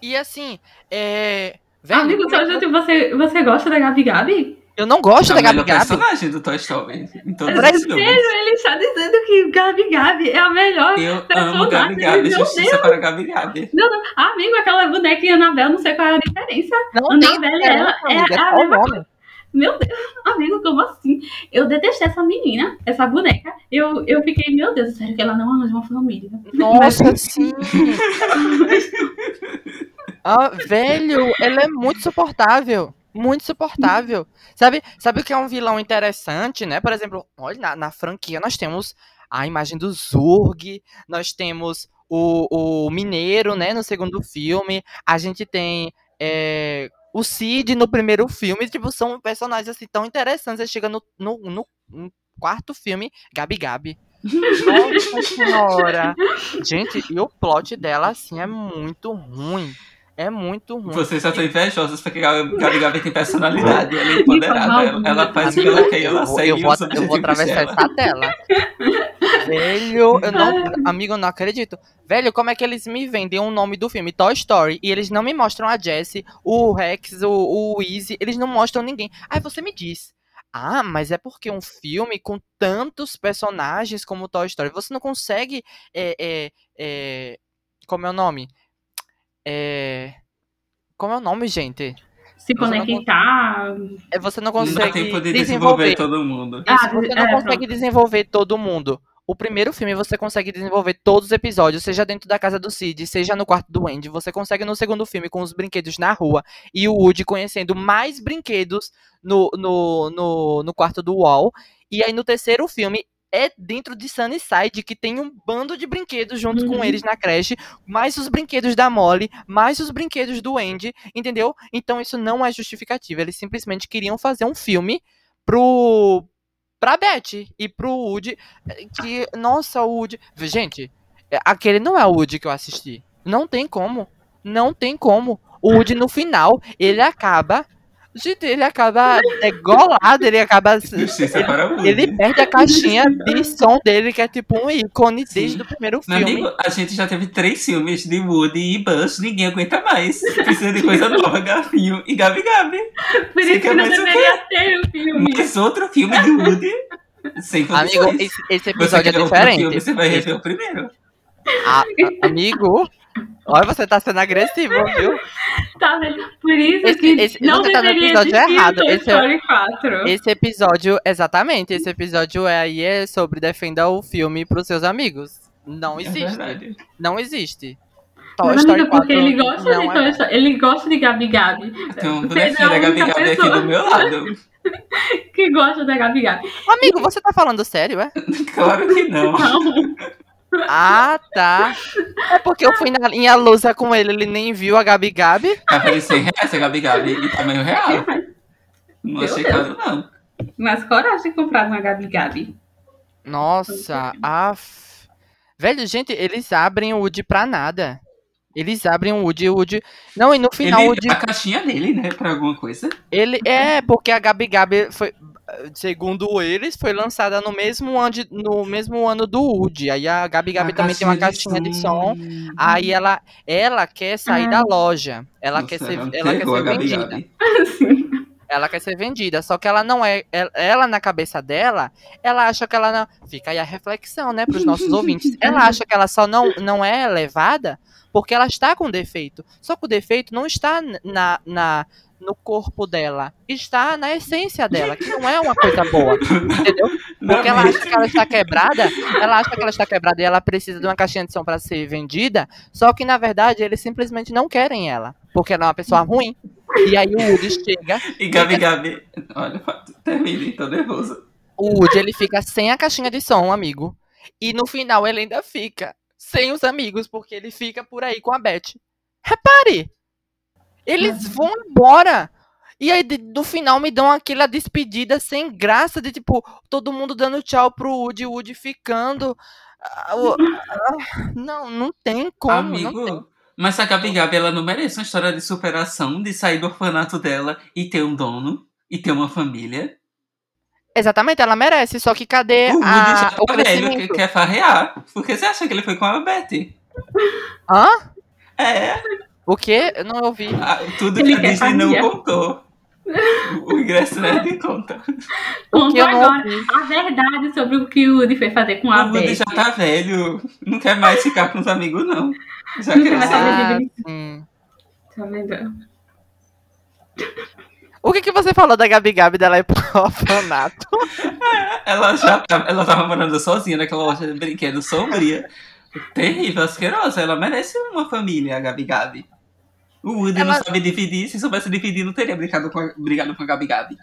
Speaker 1: E assim, é. Velho,
Speaker 2: Amigo, só gente, você, você gosta da Gabi Gabi?
Speaker 1: Eu não gosto
Speaker 3: É
Speaker 1: da Gabi Gabi.
Speaker 3: personagem do Toy Story. Em todos filmes.
Speaker 2: Ele está dizendo que Gabi Gabi é a melhor.
Speaker 3: Eu amo
Speaker 2: personagem,
Speaker 3: Gabi Gabi. Justiça para Gabi Gabi.
Speaker 2: Não, não. Amigo, aquela bonequinha Anabel, não sei qual é a diferença.
Speaker 1: Não
Speaker 2: Ana
Speaker 1: tem
Speaker 2: ela é-
Speaker 1: amiga,
Speaker 2: é
Speaker 1: é
Speaker 2: a mesma
Speaker 1: nome.
Speaker 2: Meu Deus, amigo, como assim? Eu detestei essa menina, essa boneca. Eu, eu fiquei, meu Deus, sério que ela não é mais uma família.
Speaker 1: Nossa, sim. Ah, velho, ela é muito suportável. Muito suportável. Sabe, sabe o que é um vilão interessante, né? Por exemplo, olha, na, na franquia nós temos a imagem do Zurg, nós temos o, o Mineiro, né, no segundo filme, a gente tem é, o Cid no primeiro filme, tipo, são personagens assim tão interessantes. Aí chega no, no, no, no quarto filme, Gabi Gabi. Nossa senhora! Gente, e o plot dela, assim, é muito ruim. É muito ruim.
Speaker 3: Vocês só estão invejosos porque Gabi Gabi, Gabi tem personalidade, ela é empoderada. Ela, ela faz o que ela quer, ela
Speaker 1: eu vou,
Speaker 3: segue
Speaker 1: eu vou,
Speaker 3: os
Speaker 1: eu vou atravessar
Speaker 3: dela.
Speaker 1: essa tela. Velho, eu não. Amigo, eu não acredito. Velho, como é que eles me vendem o nome do filme Toy Story e eles não me mostram a Jessie, o Rex, o, o Easy, eles não mostram ninguém. Aí você me diz. Ah, mas é porque um filme com tantos personagens como Toy Story, você não consegue. É, é, é, como é o nome? É. Como é o nome, gente?
Speaker 2: Se
Speaker 1: Você não
Speaker 2: conectar.
Speaker 1: É, você não
Speaker 3: Não dá
Speaker 1: consegue
Speaker 3: tempo de
Speaker 1: desenvolver
Speaker 3: desenvolver todo mundo.
Speaker 1: isso,
Speaker 2: Ah,
Speaker 1: você não
Speaker 2: é,
Speaker 1: consegue desenvolver todo mundo. O primeiro filme você consegue desenvolver todos os episódios, seja dentro da casa do Sid, seja no quarto do Andy. Você consegue no segundo filme com os brinquedos na rua e o Woody conhecendo mais brinquedos no, no, no, no quarto do Wall. E aí no terceiro filme é dentro de Sunnyside, que tem um bando de brinquedos junto com
Speaker 2: Uhum.
Speaker 1: eles na creche, mais os brinquedos da Molly, mais os brinquedos do Andy, entendeu? Então isso não é justificativo. Eles simplesmente queriam fazer um filme pro pra Beth e pro Woody eh, que nossa, o Woody, gente, é, aquele não é o Woody que eu assisti. Não tem como. Não tem como. O Woody no final, ele acaba Gente, ele acaba degolado, ele acaba
Speaker 3: Justiça para o Woody.
Speaker 1: ele perde a caixinha de som dele, que é tipo um ícone desde
Speaker 3: Sim.
Speaker 1: o primeiro
Speaker 3: Meu
Speaker 1: filme.
Speaker 3: amigo, a gente já teve três filmes de Woody e Buzz, ninguém aguenta mais. Precisa de coisa nova, Gafinho e Gabi Gabi.
Speaker 2: Por isso que não
Speaker 3: mais o quê?
Speaker 2: deveria ter o filme.
Speaker 3: Mais outro filme de Woody sem
Speaker 1: Amigo, esse, esse
Speaker 3: Você
Speaker 1: episódio é
Speaker 3: outro
Speaker 1: diferente.
Speaker 3: filme, você vai rever o primeiro.
Speaker 1: Ah, amigo, olha, você tá sendo agressivo, viu?
Speaker 2: Tá vendo? Por isso
Speaker 1: Esse-
Speaker 2: que
Speaker 1: esse-
Speaker 2: não
Speaker 1: você tá no
Speaker 2: deveria
Speaker 1: episódio errado. Esse é-
Speaker 2: Story 4.
Speaker 1: Esse episódio, exatamente, esse episódio é aí é sobre defenda o filme pros seus amigos. Não
Speaker 3: É
Speaker 1: existe.
Speaker 3: verdade.
Speaker 1: não existe. Toy Story
Speaker 2: amiga, porque
Speaker 1: 4
Speaker 2: ele gosta
Speaker 1: não
Speaker 2: de
Speaker 1: é
Speaker 2: Toy. Story, ele gosta de Gabi Gabi. Você
Speaker 3: bonequinho
Speaker 2: é a
Speaker 3: Gabi Gabi aqui do meu lado.
Speaker 2: que gosta da Gabi Gabi.
Speaker 1: Amigo, você tá falando sério, é?
Speaker 3: Claro que não.
Speaker 2: Não,
Speaker 1: Ah, tá. É porque eu fui na linha lusa com ele, ele nem viu a Gabi Gabi.
Speaker 3: De 100 reais a Gabi Gabi e tamanho real. Não
Speaker 2: Meu
Speaker 3: achei
Speaker 2: Deus.
Speaker 3: caro, não.
Speaker 2: mas coragem de comprar uma Gabi Gabi.
Speaker 1: Nossa, af. Velho, gente, eles abrem o Woody pra nada. Eles abrem o Woody, o Woody. Não, e no final o
Speaker 3: Ele,
Speaker 1: Woody.
Speaker 3: a caixinha dele, né, pra alguma coisa.
Speaker 1: Ele é porque a Gabi Gabi foi, segundo eles, foi lançada no mesmo ano, de- no mesmo ano do Woody. Aí a Gabi Gabi
Speaker 3: A
Speaker 1: também tem uma caixinha de som. Aí ela, ela quer sair da loja. Ela quer ser,
Speaker 3: Nossa,
Speaker 1: ela quer ser
Speaker 3: Gabi
Speaker 1: vendida.
Speaker 3: Gabi.
Speaker 1: Ela quer ser vendida, só que ela não é. Ela, ela, na cabeça dela, ela acha que ela não. Fica aí a reflexão, né, pros nossos ouvintes. Ela acha que ela só não, não é levada porque ela está com defeito. Só que o defeito não está na, na, no corpo dela, está na essência dela, que não é uma coisa boa. Entendeu? Porque ela acha que ela está quebrada, ela acha que ela está quebrada e ela precisa de uma caixinha de som para ser vendida, só que na verdade eles simplesmente não querem ela, porque ela é uma pessoa ruim. E aí o Woody chega,
Speaker 3: E Gabi Gabi. Olha, termine, tô nervoso.
Speaker 1: o Woody ele fica sem a caixinha de som, amigo. E no final ele ainda fica sem os amigos, porque ele fica por aí com a Beth. Repare! Eles vão embora. E aí, no final, me dão aquela despedida sem graça, de tipo, todo mundo dando tchau pro Woody, o Woody ficando. Ah, o- ah, não, não tem como. Não tem.
Speaker 3: Amigo, mas a Gabi Gabi, ela não merece uma história de superação, de sair do orfanato dela e ter um dono, e ter uma família.
Speaker 1: Exatamente, ela merece, só que cadê
Speaker 3: o Woody
Speaker 1: a,
Speaker 3: já
Speaker 1: o
Speaker 3: tá velho, que quer farrear. Por que você acha que ele foi com a Betty?
Speaker 1: Hã?
Speaker 3: É,
Speaker 1: O quê? Eu não ouvi.
Speaker 3: a- tudo
Speaker 2: Ele
Speaker 3: que a Disney não contou. O ingresso não é de conta.
Speaker 2: Conta
Speaker 1: eu não
Speaker 2: agora a verdade sobre o que o Woody foi fazer com a
Speaker 3: O Woody já tá velho. Não quer mais ficar com os amigos, não. Já
Speaker 2: Não quer mais
Speaker 3: cresceu.
Speaker 2: saber.
Speaker 1: Ah, sim.
Speaker 2: Tá vendo?
Speaker 1: O que, que você falou da Gabi Gabi dela ir pro orfanato?
Speaker 3: Ela já tá, ela tava morando sozinha naquela loja de brinquedos sombria. Terrível, asquerosa. Ela merece uma família, a Gabi Gabi. O Woody
Speaker 1: Ela-
Speaker 3: não sabe dividir. Se soubesse dividir, não teria brigado com a, brigado com a Gabi Gabi.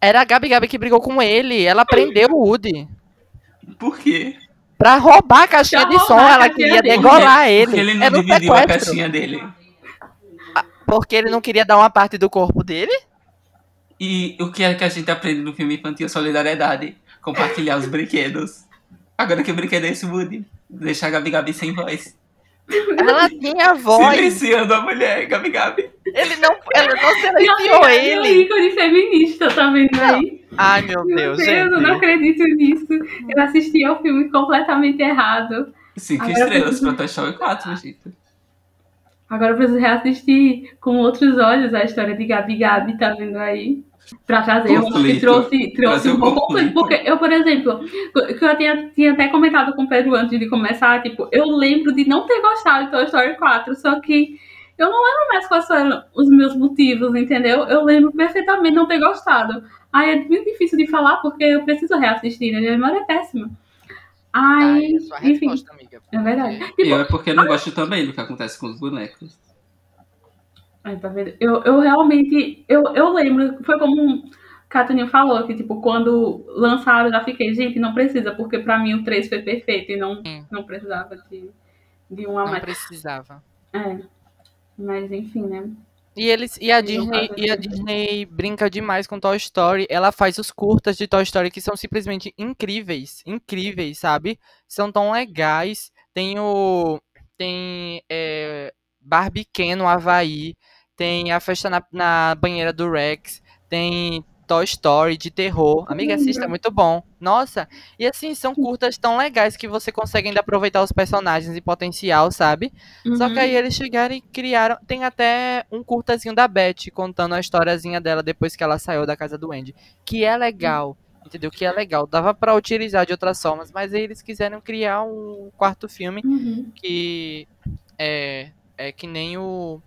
Speaker 1: Era a Gabi Gabi que brigou com ele. Ela prendeu o Woody.
Speaker 3: Por quê?
Speaker 1: Pra roubar a caixinha de som, ela queria
Speaker 2: dele.
Speaker 1: degolar ele.
Speaker 3: Porque ele não
Speaker 1: Era um
Speaker 3: dividiu a caixinha dele.
Speaker 1: Porque ele não queria dar uma parte do corpo dele?
Speaker 3: E o que é que a gente aprende no filme infantil Solidariedade? Compartilhar os brinquedos. Agora que brinquedo é esse, Woody? Deixar a Gabi Gabi sem voz.
Speaker 1: Ela tinha voz.
Speaker 3: Silenciando a mulher, Gabi Gabi.
Speaker 1: Ele não, ela não silenciou
Speaker 2: é
Speaker 1: ele.
Speaker 2: ícone feminista, tá vendo aí?
Speaker 1: Ai, meu
Speaker 2: Meu
Speaker 1: Deus,
Speaker 2: Deus, eu não
Speaker 1: gente.
Speaker 2: acredito nisso. Eu assisti ao filme completamente errado.
Speaker 3: Cinco
Speaker 2: Agora
Speaker 3: estrelas
Speaker 2: preciso-
Speaker 3: pra Toy 4, gente.
Speaker 2: Agora eu preciso reassistir com outros olhos a história de Gabi Gabi, tá vendo aí? Pra trazer, eu acho que
Speaker 3: Conflito.
Speaker 2: trouxe, trouxe
Speaker 3: Trazer
Speaker 2: um pouco
Speaker 3: conflito.
Speaker 2: conflito. Porque eu, por exemplo, que eu tinha, tinha até comentado com o Pedro antes de começar, tipo, eu lembro de não ter gostado de Toy Story 4, só que eu não lembro mais quais foram os meus motivos, entendeu? Eu lembro perfeitamente de não ter gostado. Aí é muito difícil de falar porque eu preciso reassistir, né? Minha memória é péssima.
Speaker 1: Ai,
Speaker 2: Ai,
Speaker 1: é sua
Speaker 2: enfim,
Speaker 1: resposta, amiga.
Speaker 2: é verdade.
Speaker 3: E
Speaker 2: Tipo,
Speaker 3: eu é porque não gosto também do que acontece com os bonecos.
Speaker 2: Ai, tá vendo? Eu, eu realmente. Eu, eu lembro, foi como um Catuninho falou, que tipo, quando lançaram, eu já fiquei, gente, não precisa, porque pra mim o 3 foi perfeito e não,
Speaker 1: Sim.
Speaker 2: não precisava de, de um a
Speaker 1: Não
Speaker 2: mais.
Speaker 1: precisava.
Speaker 2: É. Mas enfim, né?
Speaker 1: E eles e a Disney e a. Disney brinca demais com Toy Story. Ela faz os curtas de Toy Story que são simplesmente incríveis, incríveis, sabe? São tão legais. Tem o tem é, Barbie Ken no Havaí, tem a festa na, na banheira do Rex, tem Toy Story de terror. Amiga, assista, é muito bom. Nossa, e assim, são curtas tão legais que você consegue ainda aproveitar os personagens e potencial, sabe? Só que
Speaker 2: Uhum.
Speaker 1: aí eles chegaram e criaram. Tem até um curtazinho da Beth contando a historiazinha dela depois que ela saiu da casa do Andy. Que é legal. Entendeu? Que é legal. Dava pra utilizar de outras formas, mas aí eles quiseram criar um quarto filme
Speaker 2: Uhum.
Speaker 1: que é, é que nem o.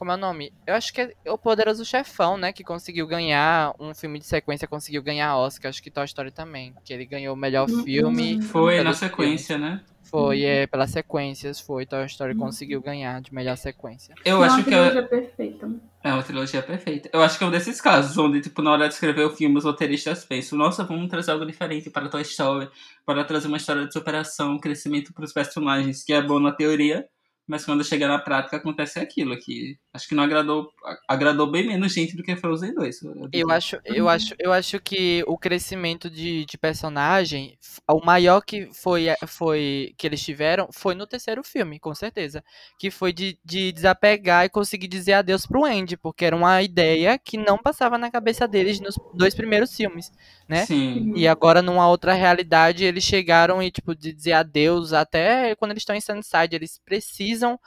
Speaker 1: Como é o nome? Eu acho que é o Poderoso Chefão, né? Que conseguiu ganhar um filme de sequência, conseguiu ganhar Oscar. Acho que Toy Story também. Que ele ganhou o melhor
Speaker 2: Uhum.
Speaker 1: filme.
Speaker 3: Foi na sequência, né?
Speaker 1: Foi, é, pelas sequências, foi. Toy Story conseguiu ganhar de melhor sequência.
Speaker 3: Eu
Speaker 2: Não,
Speaker 3: acho
Speaker 2: a
Speaker 3: que é,
Speaker 2: trilogia perfeita.
Speaker 3: é uma trilogia perfeita. Eu acho que é um desses casos onde, tipo, na hora de escrever o filme, os roteiristas pensam, nossa, vamos trazer algo diferente para Toy Story, para trazer uma história de superação, crescimento para os personagens, que é bom na teoria, mas quando chega na prática acontece aquilo, que acho que não agradou, a- agradou bem menos gente do que Frozen 2. eu.
Speaker 1: Eu acho, eu
Speaker 2: Uhum.
Speaker 1: acho, eu acho que o crescimento de, de personagem, o maior que foi, foi que eles tiveram foi no terceiro filme, com certeza. Que foi de, de desapegar e conseguir dizer adeus pro Andy, porque era uma ideia que não passava na cabeça deles nos dois primeiros filmes, né?
Speaker 3: Sim.
Speaker 1: E agora, numa outra realidade, eles chegaram e, tipo, de dizer adeus, até quando eles estão em Sunnyside, eles precisam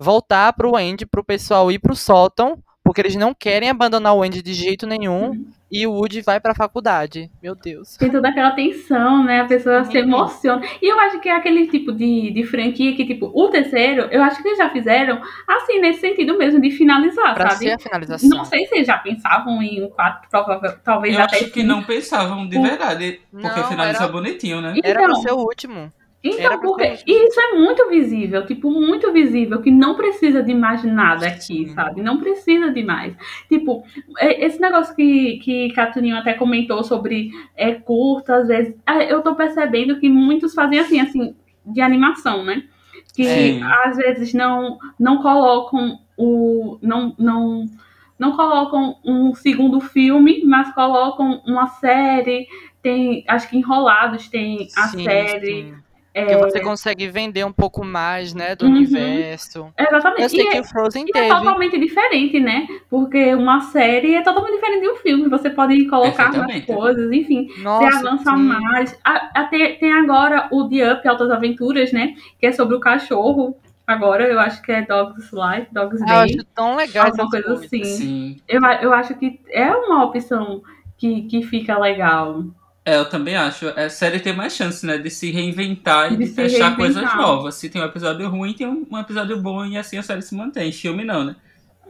Speaker 1: voltar pro Andy, pro pessoal ir pro sótão, porque eles não querem abandonar o Andy de jeito nenhum, e o Woody vai pra faculdade. Meu Deus.
Speaker 2: Tem toda aquela tensão, né? A pessoa se
Speaker 1: Uhum.
Speaker 2: emociona. E eu acho que é aquele tipo de, de franquia que, tipo, o terceiro, eu acho que eles já fizeram, assim, nesse sentido mesmo, de finalizar,
Speaker 1: Pra
Speaker 2: sabe?
Speaker 1: ser a finalização.
Speaker 2: Não sei se eles já pensavam em um 4, provável, talvez
Speaker 3: Eu
Speaker 2: até
Speaker 3: acho que
Speaker 2: sim.
Speaker 3: não pensavam de
Speaker 2: O-
Speaker 3: verdade, porque
Speaker 1: Não,
Speaker 3: finaliza
Speaker 1: era-
Speaker 3: bonitinho, né?
Speaker 1: Era pra
Speaker 2: Então,
Speaker 1: ser o último.
Speaker 2: Então, porque e isso é muito visível, tipo, muito visível, que não precisa de mais nada aqui, sabe? Não precisa de mais. Tipo, é- esse negócio que, que Catuninho até comentou sobre é, curta, às vezes, ah, eu tô percebendo que muitos fazem assim, assim, de animação, né? Que
Speaker 3: Sim.
Speaker 2: às vezes não, não colocam o. não, não, não colocam um segundo filme, mas colocam uma série. Tem, acho que Enrolados tem a
Speaker 1: Sim,
Speaker 2: série.
Speaker 1: sim.
Speaker 2: É,
Speaker 1: Porque você consegue vender um pouco mais, né, do
Speaker 2: Uhum.
Speaker 1: universo.
Speaker 2: Exatamente.
Speaker 1: Eu sei
Speaker 2: e
Speaker 1: que
Speaker 2: é,
Speaker 1: o Frozen
Speaker 2: e é
Speaker 1: teve.
Speaker 2: totalmente diferente, né? Porque uma série é totalmente diferente de um filme. Você pode colocar mais coisas, enfim.
Speaker 1: Nossa,
Speaker 2: você avança
Speaker 1: sim.
Speaker 2: mais. A- Até, tem agora o The Up Altas Aventuras, né? Que é sobre o cachorro. Agora, eu acho que é Dogs Life, Dogs
Speaker 1: Ah, eu
Speaker 2: Day.
Speaker 1: acho tão legal
Speaker 2: alguma
Speaker 1: essas
Speaker 2: coisa assim.
Speaker 3: Sim.
Speaker 2: Eu, eu acho que é uma opção que, que fica legal.
Speaker 3: É, eu também acho. A série tem mais chance, né? De se reinventar e
Speaker 2: De
Speaker 3: de, testar
Speaker 2: reinventar.
Speaker 3: coisas novas. Se tem um episódio ruim, tem um, episódio bom e assim a série se mantém. Filme não, né?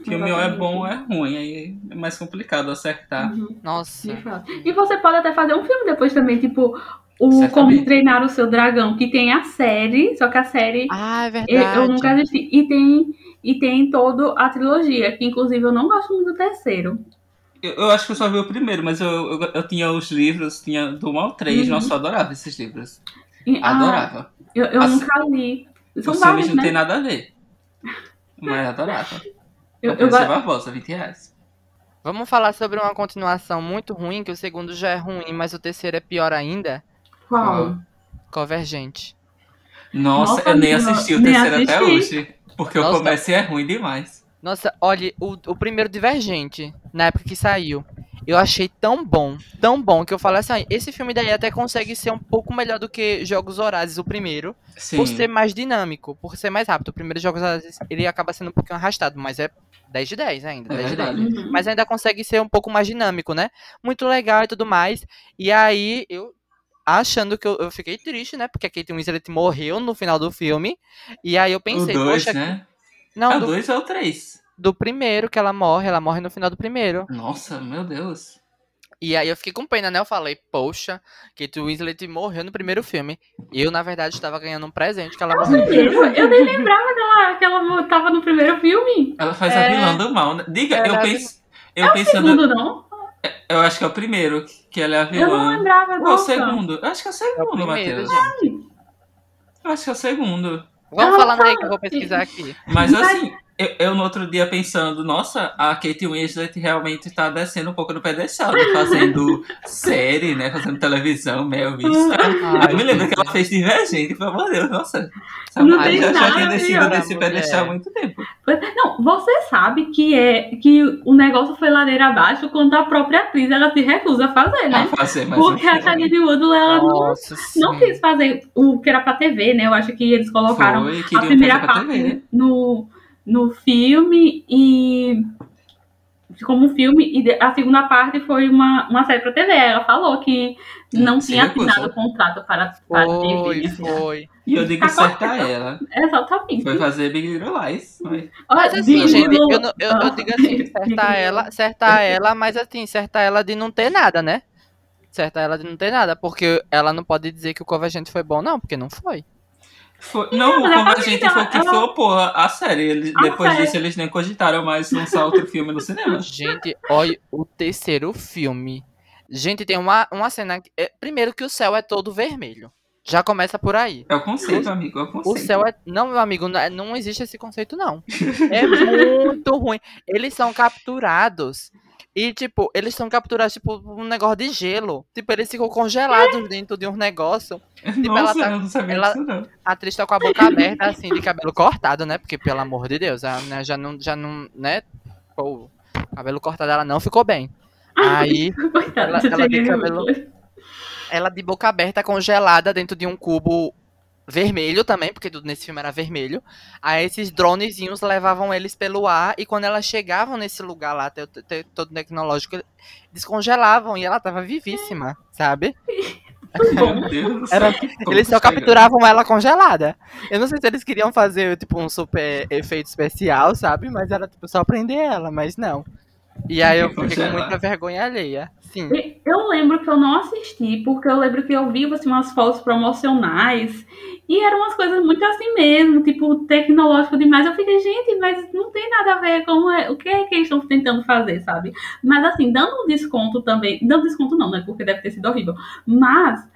Speaker 3: Filme ou é bom ou é ruim. Aí é mais complicado acertar.
Speaker 2: Uhum.
Speaker 1: Nossa.
Speaker 2: E você pode até fazer um filme depois também, tipo, o
Speaker 3: Certamente.
Speaker 2: Como Treinar o Seu Dragão, que tem a série, só que a série
Speaker 1: Ah, é
Speaker 2: eu,
Speaker 1: verdade.
Speaker 2: eu nunca assisti. E tem, e tem toda a trilogia, que inclusive eu não gosto muito do terceiro.
Speaker 3: Eu, eu acho que eu só vi o primeiro, mas eu, eu, eu tinha os livros, tinha do 1 ao 3,
Speaker 2: Uhum.
Speaker 3: nossa, eu adorava esses livros.
Speaker 2: E- ah,
Speaker 3: Adorava.
Speaker 2: eu eu
Speaker 3: Assim,
Speaker 2: nunca li. São
Speaker 3: Os filmes
Speaker 2: vários,
Speaker 3: não
Speaker 2: né?
Speaker 3: tem nada a ver. Mas adorava.
Speaker 2: Eu,
Speaker 3: Eu,
Speaker 2: eu,
Speaker 3: Barbosa, 20 reais.
Speaker 1: Vamos falar sobre uma continuação muito ruim, que o segundo já é ruim, mas o terceiro é pior ainda.
Speaker 2: Qual?
Speaker 1: Convergente.
Speaker 3: Nossa,
Speaker 2: Nossa,
Speaker 3: eu nem assisti o
Speaker 2: nem
Speaker 3: terceiro até
Speaker 2: assisti.
Speaker 3: hoje. Porque o
Speaker 1: Nossa.
Speaker 3: começo é ruim demais.
Speaker 1: Nossa, olha, o, o primeiro Divergente, na época que saiu, eu achei tão bom, tão bom, que eu falei assim, "Ah, esse filme daí até consegue ser um pouco melhor do que Jogos Horazes, o primeiro,
Speaker 3: Sim.
Speaker 1: por ser mais dinâmico, por ser mais rápido. O primeiro Jogos Horazes, ele acaba sendo um pouquinho arrastado, mas é 10 de 10 ainda,
Speaker 3: É
Speaker 1: 10 de 10.
Speaker 3: verdade.
Speaker 2: Uhum.
Speaker 1: Mas ainda consegue ser um pouco mais dinâmico, né? Muito legal e tudo mais. E aí, eu achando que eu, eu fiquei triste, né? Porque a Kate Winslet morreu no final do filme. E aí eu
Speaker 3: O
Speaker 1: pensei,
Speaker 3: 2,
Speaker 1: poxa,
Speaker 3: né?
Speaker 1: Não,
Speaker 3: é o
Speaker 1: do,
Speaker 3: 2 ou o 3?
Speaker 1: do primeiro que ela morre, ela morre no final do primeiro.
Speaker 3: Nossa, meu Deus.
Speaker 1: E aí eu fiquei com pena, né? Eu falei, poxa, Kate Winslet morreu no primeiro filme. Eu, na verdade, estava ganhando um presente que ela morreu no primeiro
Speaker 2: Eu, eu nem lembrava que ela, que ela tava no primeiro filme.
Speaker 3: Ela faz
Speaker 1: É.
Speaker 3: a vilã do mal, né? Diga, eu
Speaker 1: é a
Speaker 3: penso. Eu pensando.
Speaker 2: Segundo, não?
Speaker 3: Eu acho que é o primeiro que ela é a
Speaker 2: Eu não
Speaker 3: vilã.
Speaker 2: lembrava.
Speaker 3: Ou o
Speaker 2: Nossa.
Speaker 3: segundo? Eu acho que é o
Speaker 1: É o
Speaker 3: segundo,
Speaker 1: primeiro,
Speaker 3: Matheus. Eu acho que é o segundo.
Speaker 1: Vamos
Speaker 2: Ela
Speaker 1: falando aí que eu vou pesquisar aqui.
Speaker 3: Mas- assim, eu, eu no outro dia pensando, nossa, a Kate Winslet realmente tá descendo um pouco no pedestal, né? Fazendo série, né? Fazendo televisão, Mel isso. Aí eu me lembro que ela fez Divergente, pelo amor de Deus, nossa. Essa
Speaker 2: Não tem
Speaker 3: já, já
Speaker 2: nada
Speaker 3: tinha descido desse
Speaker 1: mulher.
Speaker 3: pedestal há muito tempo.
Speaker 2: Não, você sabe que é que o negócio foi ladeira abaixo quando a própria atriz ela se recusa a fazer,
Speaker 3: A
Speaker 2: né?
Speaker 3: fazer mais um
Speaker 2: Porque a. Shailene Woodley ela não,
Speaker 1: Nossa,
Speaker 2: não
Speaker 1: sim.
Speaker 2: quis fazer o que era pra TV, né? Eu acho que eles colocaram
Speaker 3: Foi,
Speaker 2: a primeira
Speaker 3: fazer
Speaker 2: parte
Speaker 3: TV, né?
Speaker 2: no, no filme e como um filme e a segunda parte foi uma, uma série pra TV. Ela falou que não
Speaker 3: Se
Speaker 2: tinha
Speaker 3: recusou.
Speaker 2: assinado o contrato para, para TV.
Speaker 1: Foi,
Speaker 2: minha filha.
Speaker 1: foi.
Speaker 3: E eu digo
Speaker 2: Tá
Speaker 3: certo a
Speaker 2: correto.
Speaker 3: ela.
Speaker 2: Exatamente.
Speaker 3: Foi fazer Big Little Lies. Mas...
Speaker 1: Mas assim,
Speaker 2: digo-
Speaker 1: gente, eu, não- eu, eu
Speaker 2: Ah,
Speaker 1: digo assim, certa ela, certa ela, mas assim, certa ela de não ter nada, né? Certa ela de não ter nada, porque ela não pode dizer que o Convergente foi bom, não, porque não foi.
Speaker 3: Foi- não, o
Speaker 2: ela
Speaker 3: Convergente
Speaker 2: ela-
Speaker 3: foi o que
Speaker 2: ela-
Speaker 3: flopou a, a série. Eles,
Speaker 2: A
Speaker 3: depois
Speaker 2: série.
Speaker 3: disso, eles nem cogitaram mais lançar outro filme no cinema.
Speaker 1: Gente, olha o terceiro filme. Gente, tem uma, uma cena. que- é, primeiro que o céu é todo vermelho. Já começa por aí.
Speaker 3: É o conceito, amigo, é o
Speaker 1: O
Speaker 3: conceito.
Speaker 1: céu é. Não, meu amigo, não, é- não existe esse conceito, não. É muito ruim. Eles são capturados. E, tipo, eles são capturados, tipo, por um negócio de gelo. Tipo, eles ficam congelados dentro de um negócio.
Speaker 3: Nossa,
Speaker 1: ela tá-
Speaker 3: eu não sabia
Speaker 1: ela-
Speaker 3: disso, não.
Speaker 1: A atriz tá com a boca aberta, assim, de cabelo cortado, né? Porque, pelo amor de Deus, ela, né, já não, já não, né? Pô, cabelo cortado, ela não ficou bem. Aí,
Speaker 2: Coitada,
Speaker 1: Ela- ela de cabelo- ela de boca aberta, congelada dentro de um cubo vermelho também, porque tudo nesse filme era vermelho. Aí esses dronezinhos levavam eles pelo ar e quando elas chegavam nesse lugar lá, te- te- todo tecnológico, descongelavam e ela tava vivíssima, sabe?
Speaker 3: Deus.
Speaker 1: Era-
Speaker 3: Como
Speaker 1: eles só capturavam ela congelada. Eu não sei se eles queriam fazer, tipo, um super efeito especial, sabe? Mas era, tipo, só prender ela, mas não. E aí eu fiquei com
Speaker 3: Congelar.
Speaker 1: muita vergonha alheia. Sim.
Speaker 2: Eu lembro que eu não assisti, porque eu lembro que eu vi assim, umas fotos promocionais e eram umas coisas muito assim mesmo, tipo, tecnológico demais. Eu fiquei, gente, mas não tem nada a ver com é, o que é que eles estão tentando fazer, sabe? Mas assim, dando um desconto também, dando desconto não, né? Porque deve ter sido horrível. Mas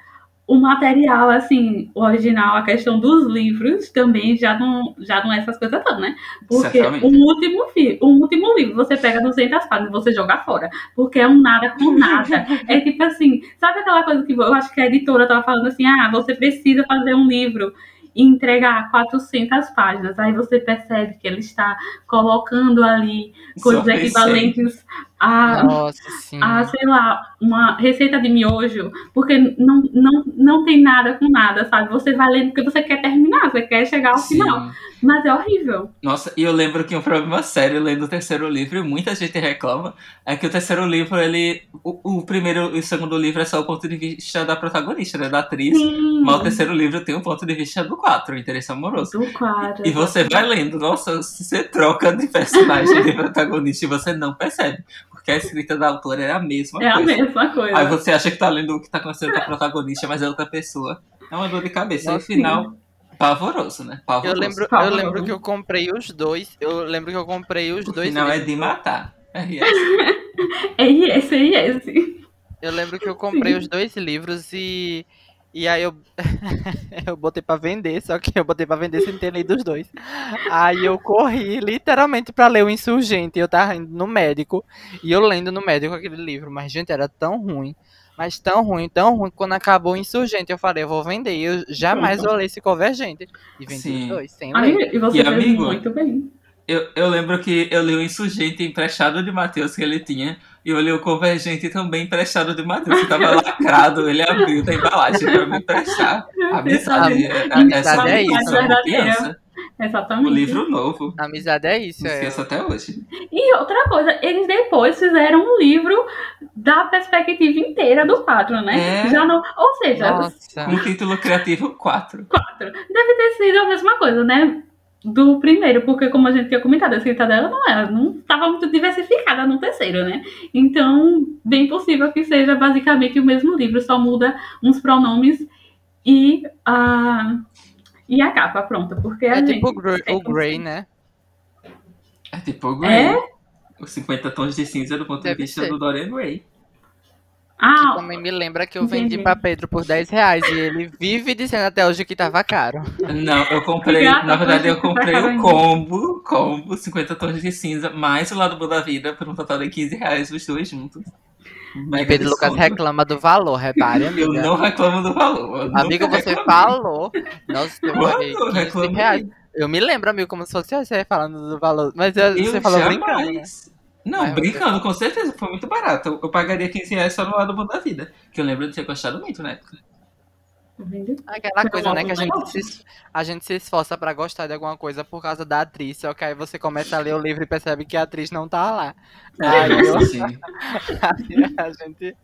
Speaker 2: o material, assim, o original, a questão dos livros também já não, já não é essas coisas todas, né? Porque o último, fi- o último livro, você pega 200 páginas e você joga fora. Porque é um nada com nada. é tipo assim, sabe aquela coisa que eu acho que a editora tava falando assim, ah, você precisa fazer um livro e entregar 400 páginas. Aí você percebe que ele está colocando ali coisas equivalentes a
Speaker 1: Nossa,
Speaker 2: a, sei lá, uma receita de miojo, porque não, não, não tem nada com nada, sabe? Você vai lendo porque você quer terminar, você quer chegar ao
Speaker 3: Sim.
Speaker 2: final. Mas é horrível.
Speaker 3: Nossa, e eu lembro que um problema sério lendo o terceiro livro, e muita gente reclama, é que o terceiro livro, ele. O, o primeiro e o segundo livro é só o ponto de vista da protagonista, né? Da atriz.
Speaker 2: Sim.
Speaker 3: Mas o terceiro livro tem um ponto de vista do quatro, o interesse amoroso.
Speaker 2: Do quadro.
Speaker 3: E você vai lendo, nossa, você troca de personagem de protagonista e você não percebe. Porque a escrita da autora é a mesma
Speaker 2: É a
Speaker 3: coisa.
Speaker 2: mesma coisa.
Speaker 3: Aí você acha que tá lendo o que tá acontecendo com a protagonista, mas é outra pessoa. É uma dor de cabeça. E o final, pavoroso, né?
Speaker 1: Eu
Speaker 3: Pavoroso.
Speaker 1: lembro, eu
Speaker 2: Favor.
Speaker 1: lembro que eu comprei os dois. Eu lembro que eu comprei os
Speaker 3: O
Speaker 1: dois.
Speaker 3: final é de matar. É isso.
Speaker 2: É esse, é esse.
Speaker 1: Eu lembro que eu comprei os dois livros e E aí eu, eu botei pra vender, só que eu botei pra vender sem ter lido os dois. Aí eu corri literalmente pra ler o Insurgente. Eu tava indo no médico e eu lendo no médico aquele livro. Mas, gente, era tão ruim. Mas tão ruim, tão ruim. Quando acabou o Insurgente, eu falei, eu vou vender. Eu jamais vou ler esse Convergente. E vendi
Speaker 3: Sim.
Speaker 1: os dois, sem
Speaker 2: Amiga,
Speaker 1: ler.
Speaker 2: e você
Speaker 3: E,
Speaker 2: fez
Speaker 3: amigo?
Speaker 2: muito bem.
Speaker 3: Eu, eu lembro que eu li o Insurgente emprestado de Matheus que ele tinha. E li o Convergente também emprestado de Matheus. Que tava lacrado, ele abriu da embalagem pra me emprestar. Amizade. é-
Speaker 1: Amizade
Speaker 3: essa
Speaker 1: é isso.
Speaker 2: Exatamente.
Speaker 3: O livro novo.
Speaker 1: Amizade é isso.
Speaker 3: Não
Speaker 1: É.
Speaker 3: esqueço até hoje.
Speaker 2: E outra coisa, eles depois fizeram um livro da perspectiva inteira do quadro, né?
Speaker 3: É.
Speaker 2: Já não, ou seja,
Speaker 1: Nossa.
Speaker 3: Com o título criativo 4.
Speaker 2: quatro. Deve ter sido a mesma coisa, né? Do primeiro, porque como a gente tinha comentado, a escrita dela não era, não estava muito diversificada no terceiro, né? Então, bem possível que seja basicamente o mesmo livro, só muda uns pronomes e a e a capa, pronta, porque
Speaker 1: É
Speaker 2: gente
Speaker 1: tipo o Grey,
Speaker 2: tem
Speaker 1: o Grey, né?
Speaker 3: É tipo o Grey.
Speaker 2: É?
Speaker 3: Os 50 tons de cinza do ponto
Speaker 1: Deve
Speaker 3: de vista
Speaker 1: ser.
Speaker 3: do Dorian Gray.
Speaker 2: Ah,
Speaker 1: Também me lembra que eu vendi pra Pedro por 10 reais e ele vive dizendo até hoje que tava caro.
Speaker 3: Não, eu comprei.
Speaker 2: Obrigada,
Speaker 3: na verdade, eu comprei o combo, combo, 50 tons de cinza, mais o lado bom da vida, por um total de 15 reais os dois juntos. Mega
Speaker 1: Pedro Lucas reclama do valor, repare,
Speaker 3: Eu
Speaker 1: amiga.
Speaker 3: não reclamo do valor. eu
Speaker 1: Amiga, você
Speaker 3: reclamei.
Speaker 1: falou. Nossa, eu paguei
Speaker 3: eu
Speaker 1: 15
Speaker 3: reclamei?
Speaker 1: reais. Eu me lembro, amigo, como se fosse você falando do valor. Mas eu-
Speaker 3: Eu
Speaker 1: você falou brincando, né?
Speaker 3: Não, brincando, com certeza, foi muito barato. Eu, pagaria 15 reais só no lado bom da vida. Que eu lembro de ter gostado muito na época.
Speaker 1: Aquela coisa, né, que a gente, se, a gente se esforça pra gostar de alguma coisa por causa da atriz, só que aí você começa a ler o livro e percebe que a atriz não tá lá. Aí
Speaker 3: É,
Speaker 1: eu-
Speaker 3: assim,
Speaker 1: aí a gente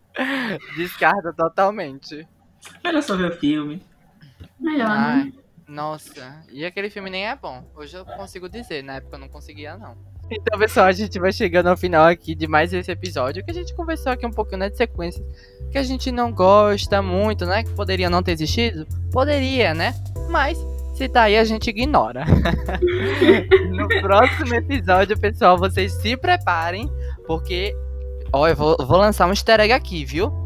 Speaker 1: descarta totalmente.
Speaker 3: melhor só ver o filme.
Speaker 2: melhor, né?
Speaker 1: Ai, nossa, e aquele filme nem é bom. Hoje eu consigo dizer, na época eu não conseguia, não. Então, pessoal, a gente vai chegando ao final aqui de mais esse episódio, que a gente conversou aqui um pouquinho, né, de sequências que a gente não gosta muito, né, que poderia não ter existido. Poderia, né? Mas, se tá aí, a gente ignora. no próximo episódio, pessoal, vocês se preparem, porque, ó, eu vou, vou lançar um easter egg aqui, viu?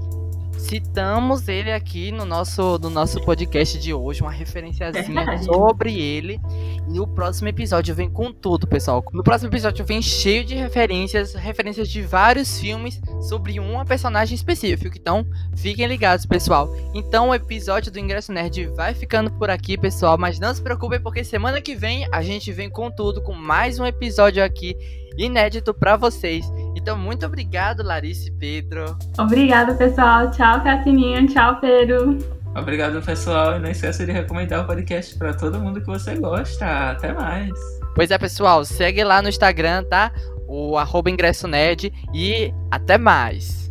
Speaker 1: Citamos ele aqui no nosso, no nosso podcast de hoje, uma referenciazinha sobre ele. E o próximo episódio vem com tudo, pessoal. No próximo episódio vem cheio de referências, referências de vários filmes sobre uma personagem específico. Então, fiquem ligados, pessoal. Então, o episódio do Ingresso Nerd vai ficando por aqui, pessoal. Mas não se preocupem, porque semana que vem a gente vem com tudo, com mais um episódio aqui inédito pra vocês. Então, muito obrigado, Larissa e Pedro.
Speaker 2: Obrigada, pessoal. Tchau, Catininha. Tchau, Pedro.
Speaker 3: Obrigado, pessoal. E não esqueça de recomendar o podcast pra todo mundo que você gosta. Até mais.
Speaker 1: Pois é, pessoal, segue lá no Instagram, tá? O arroba ingresso nerd e até mais.